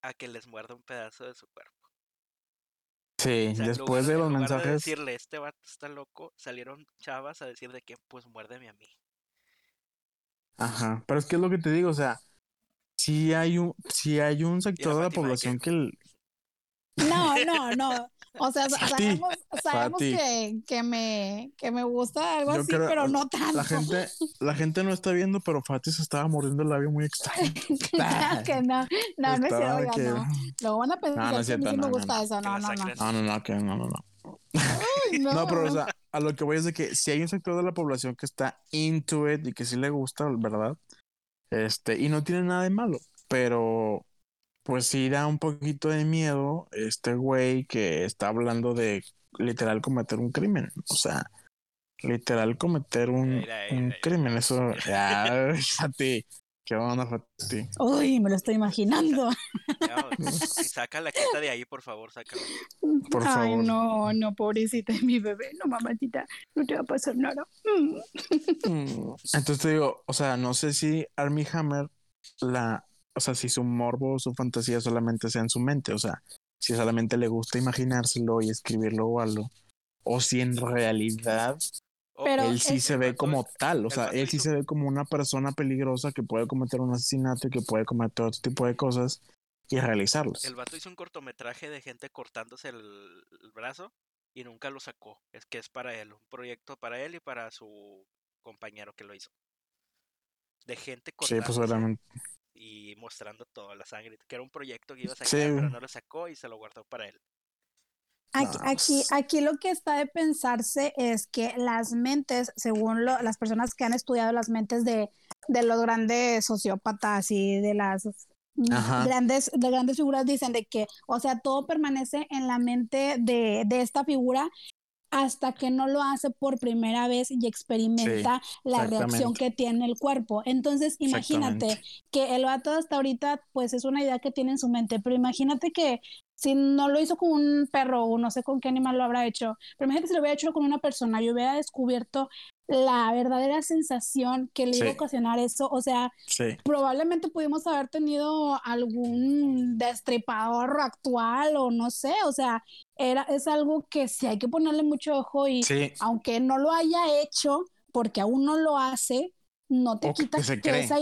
B: a que les muerda un pedazo de su cuerpo.
C: Sí,
B: O sea,
C: después
B: lugar-
C: de los mensajes...
B: decirle, este vato está loco, salieron chavas a decir de que, pues muérdeme a mí.
C: Ajá, pero es que es lo que te digo, o sea, si hay un, si hay un sector de la
B: de que-
C: población que, el-
A: No, no, no. O sea, *laughs* sabemos, sabemos que, que, me, que me gusta algo
C: Yo
A: así,
C: creo-
A: pero no tanto.
C: la gente, la gente no está viendo, pero Fati se estaba mordiendo el labio muy extraño. *laughs*
A: claro que no. No, no es
C: Estaba
A: cierto,
C: que-
A: no. Luego van a pensar
C: No, no es
A: que a mí
C: cierto,
A: sí me
C: no, no,
A: gusta
C: no.
A: eso. No, no, no.
C: No, no, no, que no, no, no.
A: Ay, no. *laughs*
C: No, pero o sea, a lo que voy es de que si hay un sector de la población que está into it y que sí le gusta, ¿verdad? Este, y no tiene nada de malo, pero pues sí da un poquito de miedo este güey que está hablando de literal cometer un crimen, o sea, literal cometer un, un crimen, eso, *laughs* ya, Fati, qué onda, Fati.
A: Uy, me lo estoy imaginando. *laughs*
B: Ya, saca la quita de ahí, por favor, sácala.
C: Por
A: Ay,
C: favor.
A: no, no, pobrecita es mi bebé. No, mamacita, no te va a pasar nada.
C: Mm. Entonces te digo, o sea, no sé si Armie Hammer, la, o sea, si su morbo o su fantasía solamente sea en su mente, o sea, si solamente le gusta imaginárselo y escribirlo o algo, o si en realidad
A: Pero
C: él sí se ve como
B: es-
C: tal, o sea, él sí se ve como una persona peligrosa que puede cometer un asesinato y que puede cometer otro tipo de cosas y realizarlas.
B: El vato hizo un cortometraje de gente cortándose el, el brazo y nunca lo sacó. Es que es para él, un proyecto para él y para su compañero que lo hizo. De gente
C: Sí, pues obviamente.
B: Y mostrando toda la sangre. Que era un proyecto que iba a sacar,
C: Sí.
B: pero no lo sacó y se lo guardó para él.
A: Aquí, aquí,
C: pues-
A: aquí lo que está de pensarse es que las mentes, según lo- las personas que han estudiado las mentes de, de los grandes sociópatas y de las
C: Ajá.
A: grandes, de grandes figuras, dicen de que, o sea, todo permanece en la mente de, de esta figura hasta que no lo hace por primera vez y experimenta la reacción que tiene el cuerpo. Entonces, imagínate que el vato hasta ahorita, pues es una idea que tiene en su mente, pero imagínate que si no lo hizo con un perro o no sé con qué animal lo habrá hecho, pero imagínate si lo hubiera hecho con una persona y hubiera descubierto la verdadera sensación que le iba a
C: Sí.
A: ocasionar eso, o sea,
C: Sí,
A: probablemente pudimos haber tenido algún destripador actual o no sé, o sea, era, es algo que sí hay que ponerle mucho ojo y
C: sí,
A: aunque no lo haya hecho, porque aún no lo hace, no te
C: O que
A: quita
C: se
A: que
C: cree.
A: esa...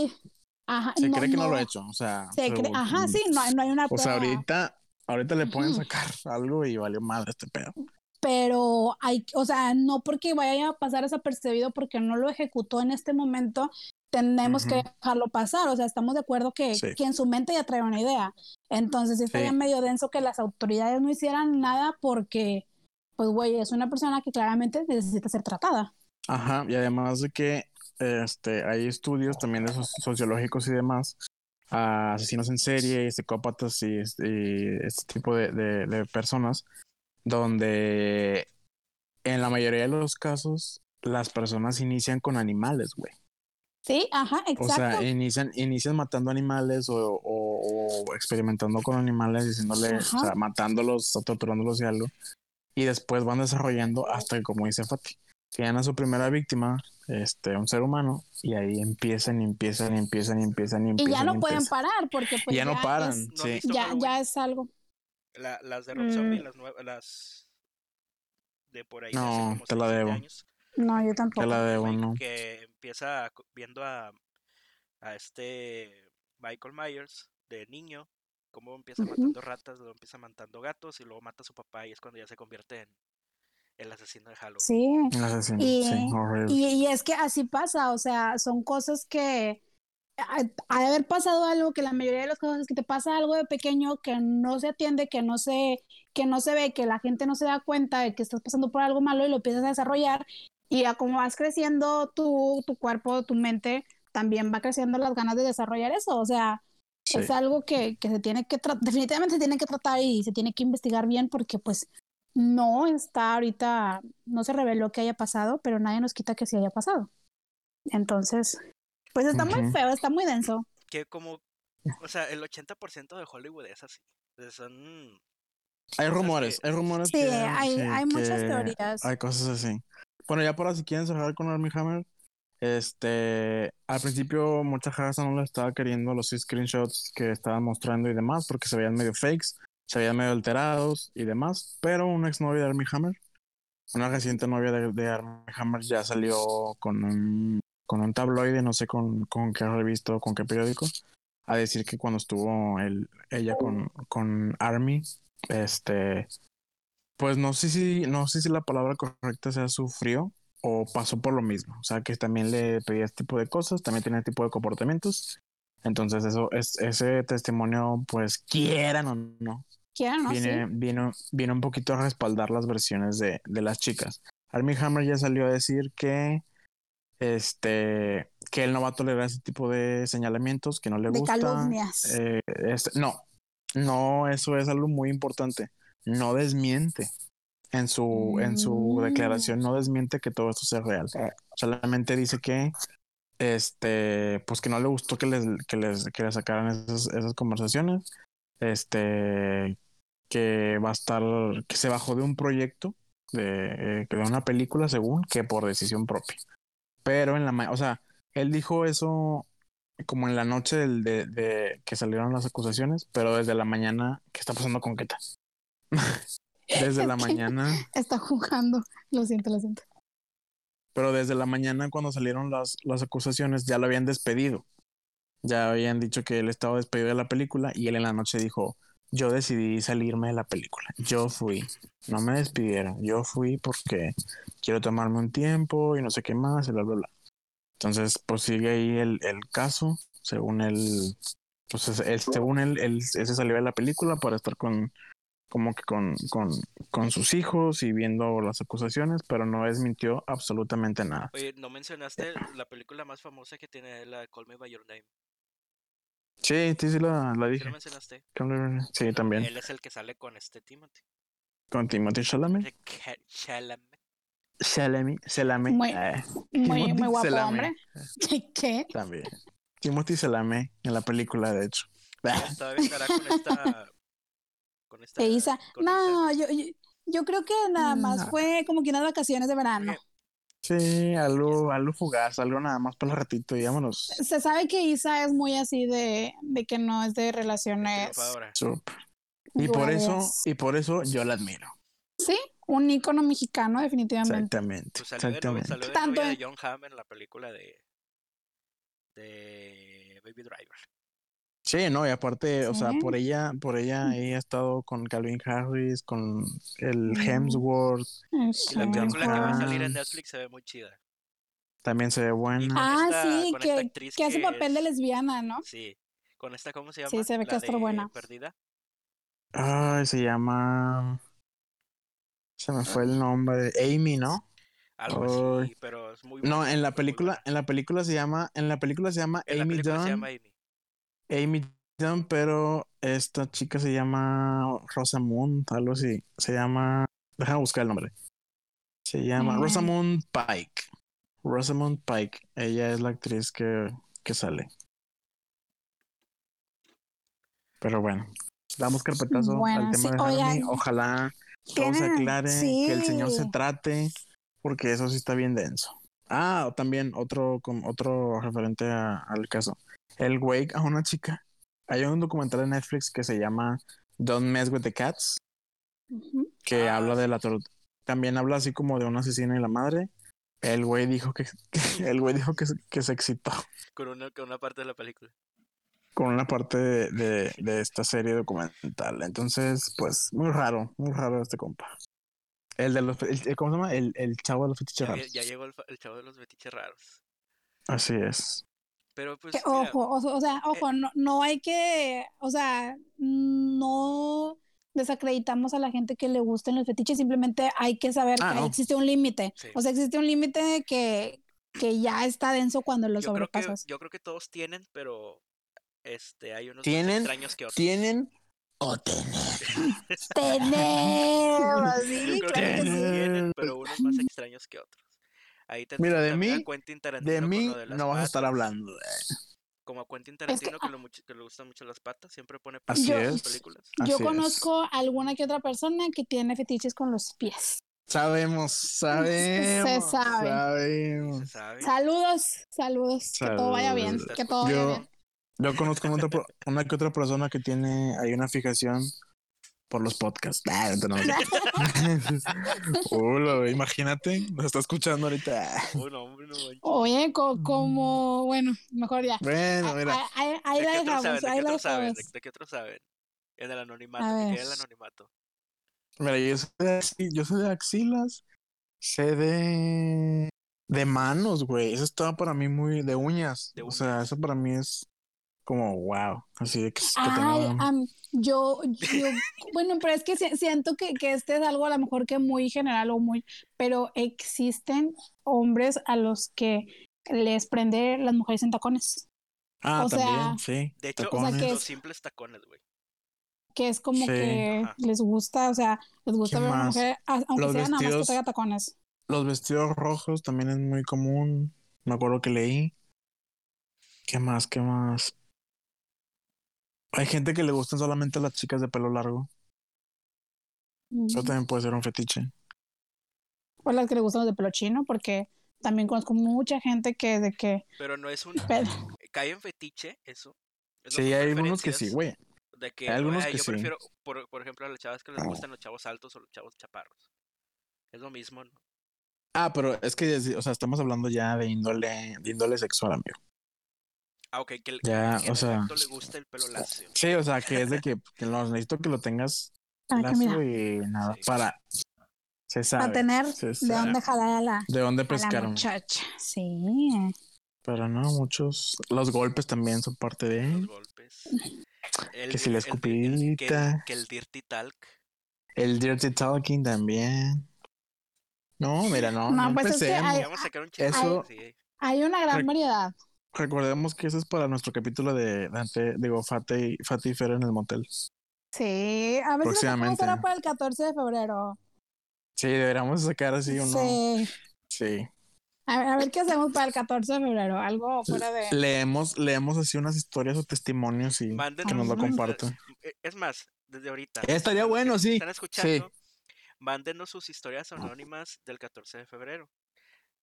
A: Ajá,
C: se
A: no,
C: cree que no, lo ha hecho, o sea,
A: se cree- ajá, sí, no, hay- no hay una
C: O sea,
A: prueba.
C: ahorita, ahorita le pueden sacar *laughs* algo y valió madre este pedo.
A: pero hay, o sea, no porque vaya a pasar desapercibido porque no lo ejecutó en este momento, tenemos que dejarlo pasar, o sea, estamos de acuerdo que,
C: Sí.
A: que en su mente ya trae una idea. Entonces, sí estaría
C: Sí.
A: medio denso que las autoridades no hicieran nada porque, pues, güey, es una persona que claramente necesita ser tratada.
C: Ajá, y además de que este, hay estudios también de sociológicos y demás, a asesinos en serie, psicópatas y, y este tipo de, de- de personas, donde en la mayoría de los casos las personas inician con animales, güey.
A: Sí, ajá,
C: O
A: exacto.
C: sea, inician, inician matando animales o, o- o experimentando con animales, diciéndole, o sea, matándolos o torturándolos y algo. Y después van desarrollando hasta que, como dice Fati, llegan a su primera víctima, este, un ser humano, y ahí empiezan y empiezan y empiezan y empiezan y
A: y
C: empiezan.
A: ya no
C: y
A: pueden
C: empiezan.
A: parar porque pues
C: Y ya no paran,
A: es-
B: ¿No han
C: sí.
A: ya, ya es algo.
B: La- las de Rob
A: Mm.
B: Zombie, las nuevas, las de por ahí
C: No,
B: como
C: te la debo.
B: años.
A: No, yo tampoco.
C: Te la debo, ¿no?
B: que empieza viendo a, a este Michael Myers de niño, cómo empieza matando ratas, luego empieza matando gatos y luego mata a su papá y es cuando ya se convierte en el asesino de Halloween.
A: Sí.
C: El asesino,
A: Y-
C: sí, horrible.
A: Y, y es que así pasa, o sea, son cosas que ha de haber pasado algo que la mayoría de las cosas es que te pasa algo de pequeño que no se atiende, que no se, que no se ve, que la gente no se da cuenta de que estás pasando por algo malo y lo empiezas a desarrollar. Y a como vas creciendo tú, tu cuerpo, tu mente, también va creciendo las ganas de desarrollar eso. O sea,
C: Sí.
A: es algo que, que se tiene que tratar, definitivamente se tiene que tratar y se tiene que investigar bien porque pues no está ahorita, no se reveló que haya pasado, pero nadie nos quita que sí haya pasado. Entonces, pues está muy feo, está muy denso.
B: Que como, o sea, el 80% de Hollywood es así. Son
C: Hay rumores,
B: que-
C: hay rumores.
A: Sí,
C: que-
A: hay-
C: sí,
A: hay muchas teorías.
C: Hay cosas así. Bueno, ya para si quieren cerrar con Armie Hammer, este, al principio mucha raza no le estaba queriendo los screenshots que estaban mostrando y demás, porque se veían medio fakes, se veían medio alterados y demás, pero una exnovia de Armie Hammer, una reciente novia de, de Armie Hammer ya salió con un, con un tabloide, no sé con, con qué revista o con qué periódico, a decir que cuando estuvo el, ella con, con Army, este, pues no sé si, no sé si la palabra correcta sea sufrió o pasó por lo mismo. O sea, que también le pedía este tipo de cosas, también tenía este tipo de comportamientos. Entonces, eso es, ese testimonio, pues quieran o no,
A: Quieran, ¿no?
C: viene,
A: Sí.
C: viene, viene un poquito a respaldar las versiones de, de las chicas. Armie Hammer ya salió a decir que este que él no va a tolerar ese tipo de señalamientos, que no le
A: De
C: gusta.
A: calumnias.
C: Eh, este, no, no, eso es algo muy importante. No desmiente en su, en su
A: Mm.
C: declaración, no desmiente que todo esto sea real. Solamente dice que este, pues que no le gustó que les, que les, que le sacaran esas, esas conversaciones. Este, que va a estar, que se bajó de un proyecto de, eh, de una película, según, que por decisión propia. Pero en la, o sea, él dijo eso como en la noche del, de, de que salieron las acusaciones, pero desde la mañana, ¿qué está pasando con Keta? *laughs* desde la *laughs* mañana,
A: Está jugando. Lo siento, lo siento.
C: pero desde la mañana cuando salieron las, las acusaciones ya lo habían despedido. Ya habían dicho que él estaba despedido de la película y él en la noche dijo, yo decidí salirme de la película, yo fui, no me despidieron, yo fui porque quiero tomarme un tiempo y no sé qué más, y bla, bla, bla. Entonces, pues sigue ahí el, el caso, según él, pues es- él- según él, él, él se salió de la película para estar con, como que con, con, con sus hijos y viendo las acusaciones, pero no desmintió absolutamente nada.
B: Oye, no mencionaste la película más famosa que tiene la Call Me By Your Name.
C: Sí, sí, sí la, la
B: ¿Sí
C: dije.
B: lo mencionaste?
C: Sí, también.
B: Él es el que sale con este Timothy.
C: Con Timothy Chalamet.
B: Chalamet.
C: Chalamet. Chalamet.
A: Muy-
C: eh,
A: Muy, muy guapo,
C: Chalamet.
A: hombre. *laughs* ¿Qué?
C: También. Timothy Chalamet en la película, de hecho.
B: Estará con esta. Con *laughs* esta.
A: Isa.
B: con
A: No, yo, yo, yo creo que nada más
C: No.
A: fue como que unas vacaciones de verano.
B: Oye,
C: Sí, algo, algo fugaz, algo nada más para el ratito y vámonos.
A: Se sabe que Isa es muy así de, de que no es de relaciones.
C: Y por eso, y por eso yo la admiro.
A: Sí, un ícono mexicano, definitivamente.
C: Exactamente.
B: Pues salió de, novia,
C: Exactamente.
B: salió de
A: Tanto
B: novia
A: en-
B: de John Hamm en la película de. De Baby Driver.
C: Sí, no, y aparte, o sea,
A: Sí.
C: por ella, por ella ella ha estado con Calvin Harris, con el. Hemsworth,
B: Y la película que va a salir en. Netflix se ve muy chida.
C: también se ve buena.
A: Ah,
B: esta-
A: sí, que,
B: actriz
A: que hace papel de
B: es-
A: lesbiana, ¿no?
B: Sí. Con esta, ¿cómo se llama?
A: Sí, se ve que
B: La de
A: buena.
B: Perdida.
C: Ay, se llama. Se me fue el nombre. Amy, ¿no?
B: Algo así,
C: Ay.
B: pero es muy
C: No,
B: buena,
C: en la película, en la película se llama, en la película se llama
B: En la
C: Amy
B: se
C: Dunn,
B: llama Amy.
C: Amy Dunn, pero esta chica se llama Rosamund, algo así. Se llama, déjame buscar el nombre. Se llama. Rosamund Pike. Rosamund Pike. Ella es la actriz que, que sale. Pero bueno, damos carpetazo
A: Bueno,
C: al tema
A: sí,
C: de Harmony. Ojalá todo se aclare, que el señor se trate, porque eso sí está bien denso. Ah, también otro, com- otro referente a- al caso. El güey a una chica. Hay un documental de Netflix que se llama Don't Mess with the Cats, que
B: Ah,
C: habla de la tortura. También habla así como de un asesino y la madre. El güey dijo que, *laughs* que- el güey dijo que, se- que se excitó
B: Con una, con una parte de la película.
C: con una parte de, de- de esta serie documental. Entonces, pues, muy raro, muy raro este compa. El de los, el- ¿cómo se llama? El, el chavo de los fetiches raros.
B: ya llegó el, el chavo de los betiches raros.
C: Así es.
B: Pero pues,
A: Que,
B: mira,
A: ojo, o, o sea, ojo, no, no hay que, o sea, no desacreditamos a la gente que le gusten los fetiches, simplemente hay que saber
C: Ah,
A: que
C: no.
A: existe un límite.
B: Sí.
A: O sea, existe un límite que, que ya está denso cuando lo
B: yo creo, que,
A: sobrepasas.
B: yo creo que todos tienen, pero este hay unos más
C: ¿Tienen?
B: extraños que otros.
C: ¿Tienen o tener? *laughs*
A: Sí, claro que sí.
B: tienen, pero unos más *laughs* extraños que otros. Ahí tenemos
C: Mira, de mí-
B: Quentin Tarantino
C: De mí
B: de
C: no vas a estar hablando. eh.
B: Como a Quentin
A: que,
B: Tarantino que, le, much- que le gustan mucho las patas, siempre pone patas en
A: Yo-
B: sus
C: es.
B: películas.
C: Así
A: Yo
C: es.
A: conozco alguna que otra persona que tiene fetiches con los pies.
C: Sabemos, sabemos.
A: sabe.
B: Y
C: Sabemos.
B: se sabe.
A: Saludos, saludos, que todo vaya bien, que todo vaya bien.
C: Yo conozco una, otra, pro- una que otra persona que tiene hay una fijación por los podcasts. Ah, no, no. *laughs* Hola, imagínate, nos está escuchando ahorita.
B: Hombre, no.
A: Oye, co- como, bueno, mejor ya.
C: Bueno,
A: Ahí-
C: mira,
A: ahí, ahí
B: ¿De
A: la dejamos,
B: saben? ¿De
A: ahí
B: qué
A: la
B: otros saben?
A: dejamos.
B: ¿De, de qué otros saben? En el anonimato, que el anonimato.
C: mira, yo sé de, yo sé de axilas, sé de de manos, güey. Eso estaba para mí muy de uñas.
B: De
C: O sea, eso para mí es como wow, así de que, que
A: Ay, yo, yo, bueno, pero es que si- siento que, que este es algo a lo mejor que muy general o muy, pero existen hombres a los que les prende las mujeres en tacones,
C: Ah,
A: o sea,
C: también, sí.
B: De hecho,
C: tacones.
A: que
B: los
A: es-
B: simples tacones, güey.
A: que es como
C: Sí.
A: que
B: Ajá.
A: les gusta, o sea, les gusta
C: ¿Qué
A: ver a una
C: más?
A: mujer, aunque
C: Los
A: sea nada más que traiga tacones.
C: Los vestidos rojos también es muy común. Me acuerdo que leí. ¿Qué más? ¿Qué más? Hay gente que le gustan solamente las chicas de pelo largo. Eso también puede ser un fetiche.
A: O las que le gustan los de pelo chino, porque también conozco mucha gente que de que
B: Pero no es un. *laughs* Cae en fetiche, eso. Es
C: Sí, hay algunos que sí, güey.
B: De que,
C: Hay algunos
B: "Ay,
C: que
B: yo
C: sí.
B: prefiero, por, por ejemplo, a las chavas que les gustan los chavos altos o los chavos chaparros. Es lo mismo, ¿no?
C: Ah, pero es que, o sea, estamos hablando ya de índole, de índole sexual, amigo.
B: Ah, ok, que, el-
C: Ya,
B: que
C: o sea-
B: le gusta el pelo lacio.
C: Sí, o sea, que es de que, que lo necesito que lo tengas
A: mira,
C: lacio y nada,
B: Sí.
C: para. Se sabe.
A: para tener
C: se
A: de
C: sabe.
A: dónde jalar a la,
C: ¿De dónde pescaron?
A: muchacha. Sí.
C: Pero no, muchos. Los golpes también son parte de
B: Los
C: él.
B: golpes. El,
C: Que si la
B: el- el- que, el,
C: escupidita.
B: que el dirty talk.
C: El Dirty Talking también. No, mira, no.
A: No,
C: No,
A: pues es que
C: empecemos.
A: hay-
B: Vamos a sacar un chisme.
C: Eso-
B: sí.
A: Hay una gran variedad.
C: Recordemos que eso es para nuestro capítulo de Dante, digo, Fate y, Fate y Fer en el motel.
A: Sí, a ver si lo ahora para el 14 de febrero.
C: Sí, deberíamos sacar así uno.
A: Sí.
C: Sí.
A: A ver, a ver qué hacemos para el 14 de febrero. Algo fuera de.
C: Leemos, leemos así unas historias o testimonios y
B: Mándenos
C: que nos lo compartan.
B: Eh, Es más, desde ahorita.
C: Estaría bueno, sí.
B: Están escuchando. Mándenos sus historias anónimas del 14 de febrero.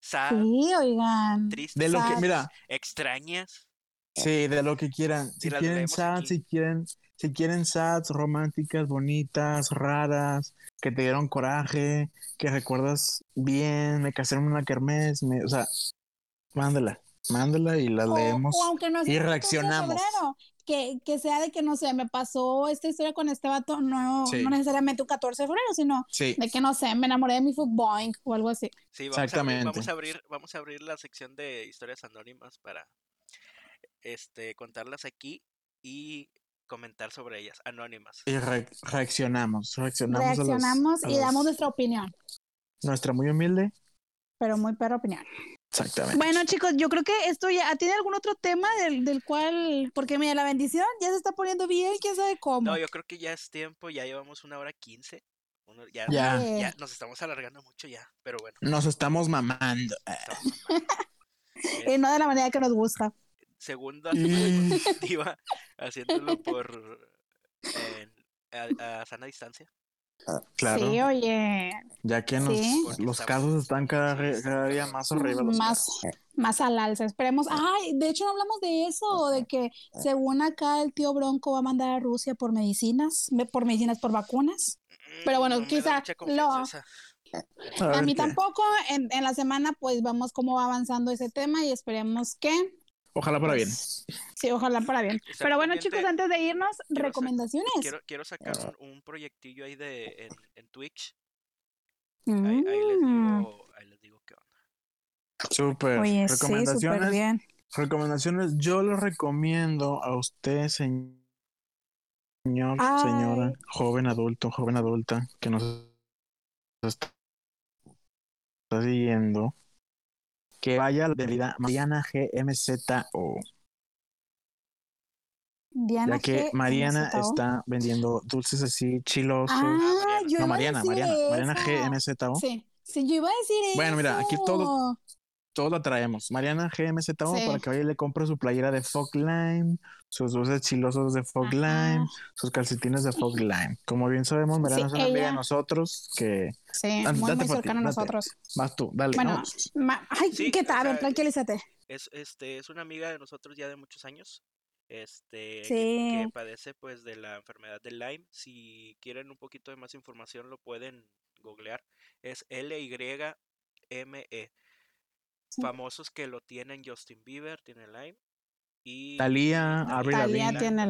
B: Sad,
A: Sí, oigan.
B: tristes,
C: De lo que, mira,
B: extrañas.
C: sí, de lo que quieran. Si quieren sad,
B: aquí.
C: si quieren, si quieren sads románticas, bonitas, raras, que te dieron coraje, que recuerdas bien, me casé en una kermés, me, o sea, mándela, mándela y las
A: O,
C: leemos.
A: o aunque no sea
C: y
A: el 14 de
C: reaccionamos.
A: febrero, Que, que sea de que no sé, me pasó esta historia con este vato, no,
C: Sí.
A: no necesariamente un 14 de febrero, sino
C: Sí,
A: de que no sé, me enamoré de mi footboy o algo así.
B: Sí, vamos a, abrir,
C: Exactamente.
B: vamos a abrir, vamos a abrir la sección de historias anónimas para este contarlas aquí y comentar sobre ellas, anónimas.
C: y re- reaccionamos, reaccionamos, a
A: Reaccionamos
C: a
A: y damos nuestra opinión.
C: nuestra muy humilde
A: pero muy perra opinión.
C: Exactamente.
A: Bueno, chicos, yo creo que esto ya tiene algún otro tema del, del cual, porque mira, la bendición ya se está poniendo bien, quién sabe cómo.
B: No, yo creo que ya es tiempo, ya llevamos una hora quince. ya,
C: Ya.
B: Nos estamos alargando mucho ya, pero bueno.
C: Nos estamos mamando.
B: estamos mamando. *laughs*
A: y
B: Es
A: no de la manera que nos gusta.
B: segunda haciéndolo por en- a, a sana distancia.
C: Claro.
A: Sí, oye,
C: Ya que nos-
A: Sí.
B: Porque
C: los casos están cada, día más horribles. los
A: más, más al alza. Esperemos. Ay, de hecho no hablamos de eso, de que según acá el tío Bronco va a mandar a Rusia por medicinas, me- por medicinas, por vacunas. Pero bueno,
B: Mm, no
A: quizá lo-
B: esa.
C: A
A: mí
C: qué.
A: tampoco. En, en la semana, pues vamos cómo va avanzando ese tema y esperemos que.
C: Ojalá para bien.
A: pues, Sí, ojalá para bien. Pero bueno, chicos, antes de irnos, recomendaciones.
B: Quiero, quiero sacar un, un proyectillo ahí de en, en Twitch. Ahí, ahí les
A: Mm.
B: digo, ahí les digo qué onda.
C: Súper.
A: Oye, sí, súper
C: recomendaciones.
A: bien.
C: recomendaciones. Yo les recomiendo a usted, señor,
A: Ay.
C: señora, joven adulto, joven adulta, que nos está siguiendo, que vaya la Mariana GMZO.
A: Diana
C: Ya que. Mariana está vendiendo dulces así chilosos.
A: Ah,
B: Mariana.
C: no, Mariana, Mariana, Mariana
A: eso.
C: GMZO.
A: Sí, sí, yo iba a decir eso.
C: Bueno, mira, aquí todo- Todos la traemos. Mariana GMZO
A: Sí.
C: para que vaya y le compre su playera de Fog Lime, sus dulces chilosos de Fog
A: Ajá.
C: Lime, sus calcetines de Fog Lime. Como bien sabemos, Mariana
A: Sí,
C: es una amiga de nosotros que...
A: Sí,
C: Date,
A: muy, muy
C: Fati,
A: cercano a
C: date.
A: nosotros.
C: Vas tú, dale.
A: Bueno, Ay,
B: Sí,
A: ¿qué tal? A ver, tranquilízate.
B: Es, este, es una amiga de nosotros ya de muchos años. Este, que-
A: Sí.
B: que padece pues de la enfermedad del Lyme. Si quieren un poquito de más información lo pueden googlear. Es L-Y-M-E.
A: Sí.
B: Famosos que lo tienen Justin Bieber, tiene Lyme. Y
C: Avril
A: Talía
C: Lavigne.
A: tiene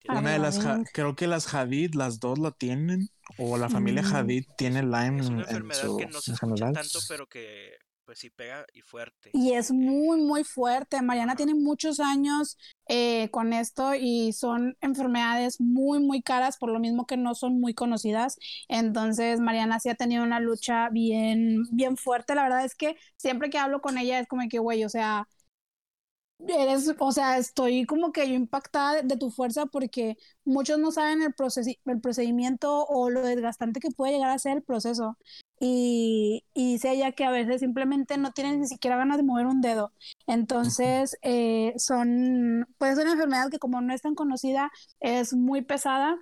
B: tiene
C: Una de
A: Avril
C: las, creo que las Hadid, las dos la tienen, o la familia
A: Mm.
C: Hadid tiene Lyme
B: Es
C: en,
B: una
C: en
B: enfermedad
C: su
B: que no se
C: en
B: escucha
C: general.
B: tanto, pero que pues sí pega y fuerte.
A: Y es muy, muy fuerte. Mariana tiene muchos años eh, con esto y son enfermedades muy, muy caras, por lo mismo que no son muy conocidas. Entonces, Mariana sí ha tenido una lucha bien, bien fuerte. La verdad es que siempre que hablo con ella es como que, güey, o sea, eres, o sea, estoy como que yo impactada de, de tu fuerza porque muchos no saben el, el procedimiento o lo desgastante que puede llegar a ser el proceso. Y, y dice ella que a veces simplemente no tienen ni siquiera ganas de mover un dedo. Entonces, eh, son, pues es una enfermedad que como no es tan conocida, es muy pesada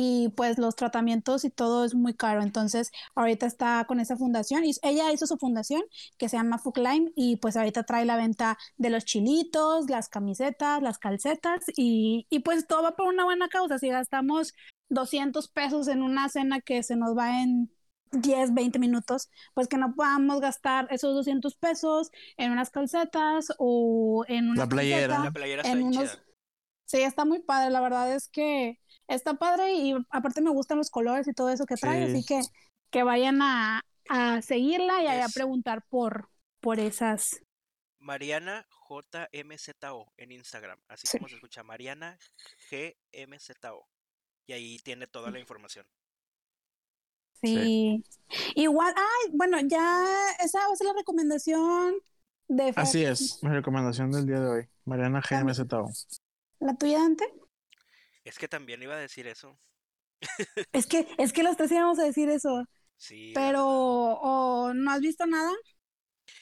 A: y pues los tratamientos y todo es muy caro. Entonces, ahorita está con esa fundación y ella hizo su fundación que se llama Fuclime y pues ahorita trae la venta de los chilitos, las camisetas, las calcetas y, y pues todo va por una buena causa. Si gastamos 200 pesos en una cena que se nos va en 10, 20 minutos, pues que no podamos gastar esos 200 pesos en unas calcetas o en una
C: La playera.
B: La playera está
A: en unos... Sí, está muy padre, la verdad es que está padre y aparte me gustan los colores y todo eso que trae,
C: Sí.
A: así que que vayan a, a seguirla y a, preguntar por, por esas.
B: Mariana JMZO en Instagram, así
A: Sí.
B: como se escucha, Mariana GMZO. Y ahí tiene toda la información.
A: Sí. Igual, ay, bueno, ya esa va a ser la recomendación de Fer.
C: Así es, mi recomendación del día de hoy. Mariana GMZO.
A: ¿La tuya, Dante?
B: Es que también iba a decir eso.
A: Es que, es que los tres íbamos a decir eso,
B: Sí.
A: pero ¿o no has visto nada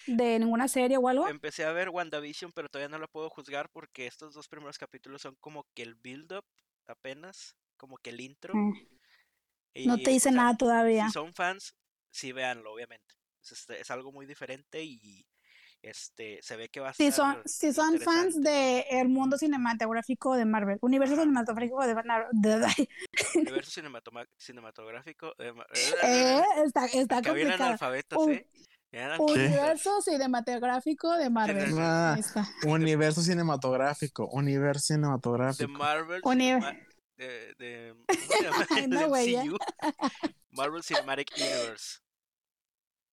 A: de ninguna serie o algo?
B: Empecé a ver WandaVision, pero todavía no la puedo juzgar porque estos dos primeros capítulos son como que el build-up apenas, como que el intro.
A: Mm,
B: y,
A: No te
B: o
A: dice
B: sea,
A: nada todavía.
B: Si son fans, sí véanlo, obviamente. Es, este, es algo muy diferente y este se ve que va a
A: Si
B: estar
A: son, si son fans
B: interesante.
A: de el mundo cinematográfico de Marvel, universo cinematográfico de, de-
B: Universo cinematográfico. eh,
A: eh, está, está complicado.
B: ¿eh?
A: Universo cinematográfico de Marvel.
C: Ah,
A: Ahí está.
C: universo cinematográfico, universo
B: De
C: cinematográfico.
B: Marvel.
A: Uni-
B: Cinema- de, de, ¿cómo se llama? *laughs*
A: Ay, no, *laughs*
B: Del. MCU. Marvel Cinematic Universe.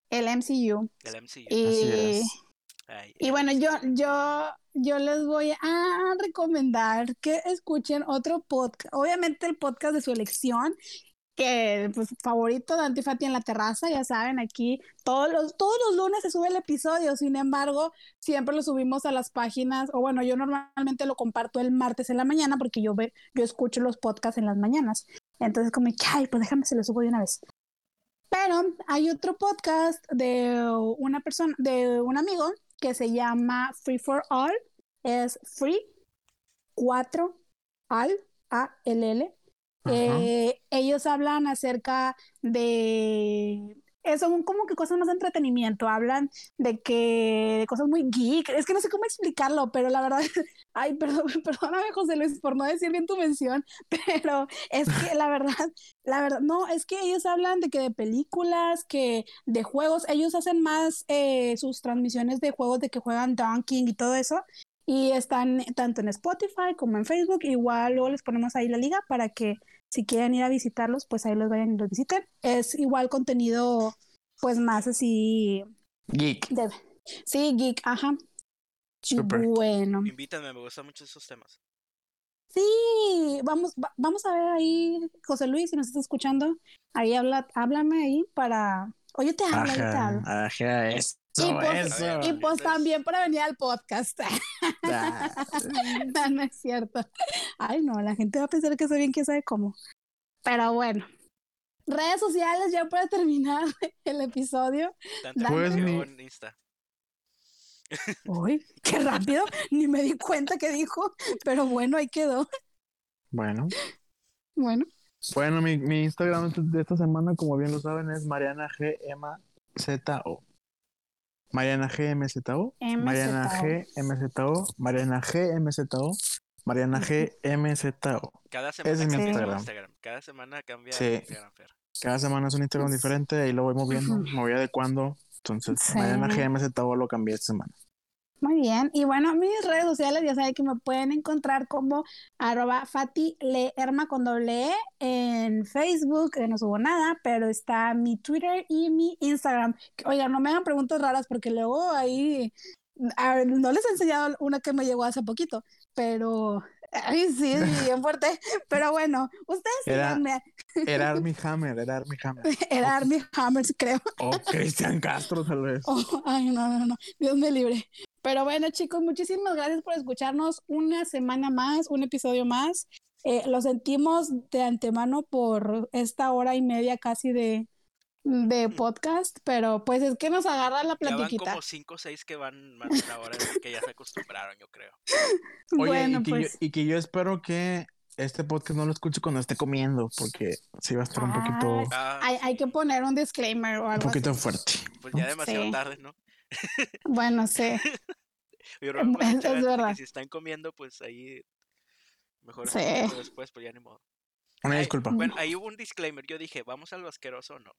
A: El MCU.
B: El MCU.
A: Y,
C: Así es.
B: Ay,
A: y bueno, yo, yo, yo les voy a recomendar que escuchen otro podcast, obviamente el podcast de su elección, que pues favorito de Antifati en la terraza, ya saben, aquí todos los, todos los lunes se sube el episodio, sin embargo, siempre lo subimos a las páginas, o bueno, yo normalmente lo comparto el martes en la mañana porque yo ve, yo escucho los podcasts en las mañanas. Entonces como, ay, pues déjame se lo subo de una vez. Pero hay otro podcast de una persona, de un amigo que se llama Free for All, es Free 4 All, A-L-L, eh, ellos hablan acerca de son como que cosas más de entretenimiento, hablan de que de cosas muy geek, es que no sé cómo explicarlo, pero la verdad, *laughs* ay, perdón, *laughs* perdóname José Luis por no decir bien tu mención, *laughs* pero es que la verdad, la verdad, no, es que ellos hablan de que de películas, que de juegos, ellos hacen más eh, sus transmisiones de juegos de que juegan Donkey y todo eso, y están tanto en Spotify como en Facebook. Igual luego les ponemos ahí la liga para que si quieren ir a visitarlos, pues ahí los vayan y los visiten. Es igual contenido, pues más así.
C: Geek.
A: Sí, geek, ajá.
C: Super.
A: Bueno.
B: Invítame, me gustan mucho esos temas.
A: Sí, vamos, vamos a ver ahí, José Luis, si nos estás escuchando, ahí habla, háblame ahí para. Oye, te hablo, yo te hablo.
C: Ajá, eso,
A: Y pues,
C: eso.
A: y pues también para venir al podcast. *laughs* No, no es cierto. Ay, no, la gente va a pensar que soy bien, quién sabe cómo. Pero bueno. Redes sociales ya para terminar *laughs* el episodio.
C: Pues
B: Insta. *laughs*
A: Uy, qué rápido. Ni me di cuenta que dijo. Pero bueno, ahí quedó.
C: Bueno.
A: Bueno.
C: Bueno, mi, mi Instagram de esta semana, como bien lo saben, es Mariana G M Z O. Mariana G M Z O. Mariana G M Z O. Mariana G M Z O. Mariana G M Z O.
B: Cada semana
C: es mi
B: cambia el
C: Instagram.
B: Cada semana cambia
C: Sí.
B: Instagram, Fer.
C: Cada semana es un Instagram diferente, ahí lo voy moviendo, *laughs* me voy adecuando. Entonces,
A: Sí.
C: Mariana G M Z O lo cambié esta semana.
A: Muy bien. Y bueno, mis redes sociales ya saben que me pueden encontrar como arroba Fati Leerma con doble E en Facebook, que no subo nada, pero está mi Twitter y mi Instagram. Oigan, no me hagan preguntas raras porque luego ahí ver, no les he enseñado una que me llegó hace poquito, pero ay, sí, *laughs* bien fuerte. Pero bueno, ustedes
C: Era-
A: síganme.
C: Era *laughs* Army Hammer, era Army Hammer.
A: Era Army Hammers, creo.
C: O Cristian Castro, tal vez.
A: Oh, ay, no, no, no, Dios me libre. Pero bueno, chicos, muchísimas gracias por escucharnos una semana más, un episodio más. Eh, lo sentimos de antemano por esta hora y media casi de, de podcast, pero pues es que nos agarra la
B: Ya van
A: platiquita.
B: como 5 o 6 que van más de una hora, que ya se acostumbraron, yo creo. *laughs*
C: Oye,
A: bueno,
C: y, que
A: pues
C: yo, y que yo espero que este podcast no lo escuche cuando esté comiendo, porque sí va a estar un poquito,
B: Ah,
A: hay, hay que poner un disclaimer o
C: un
A: algo
C: poquito
A: así.
C: fuerte.
B: pues ya demasiado
A: Sí.
B: tarde, ¿no?
A: Bueno, sí. *laughs*
B: Yo creo que
A: Es-
B: que
A: verdad.
B: si están comiendo, pues ahí mejor
A: Sí.
B: después, pues ya ni modo.
C: Una
B: Ay,
C: disculpa.
B: Bueno, ahí hubo un disclaimer. Yo dije, ¿vamos a lo asqueroso o no?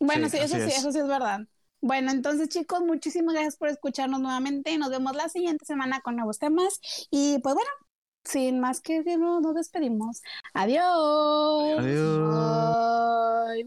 A: Bueno,
C: Sí,
A: sí, eso sí,
C: es.
A: eso sí es verdad. Bueno, entonces chicos, muchísimas gracias por escucharnos nuevamente. Nos vemos la siguiente semana con nuevos temas. Y pues bueno, sin más que decir, nos despedimos. Adiós.
C: Adiós.
A: Bye.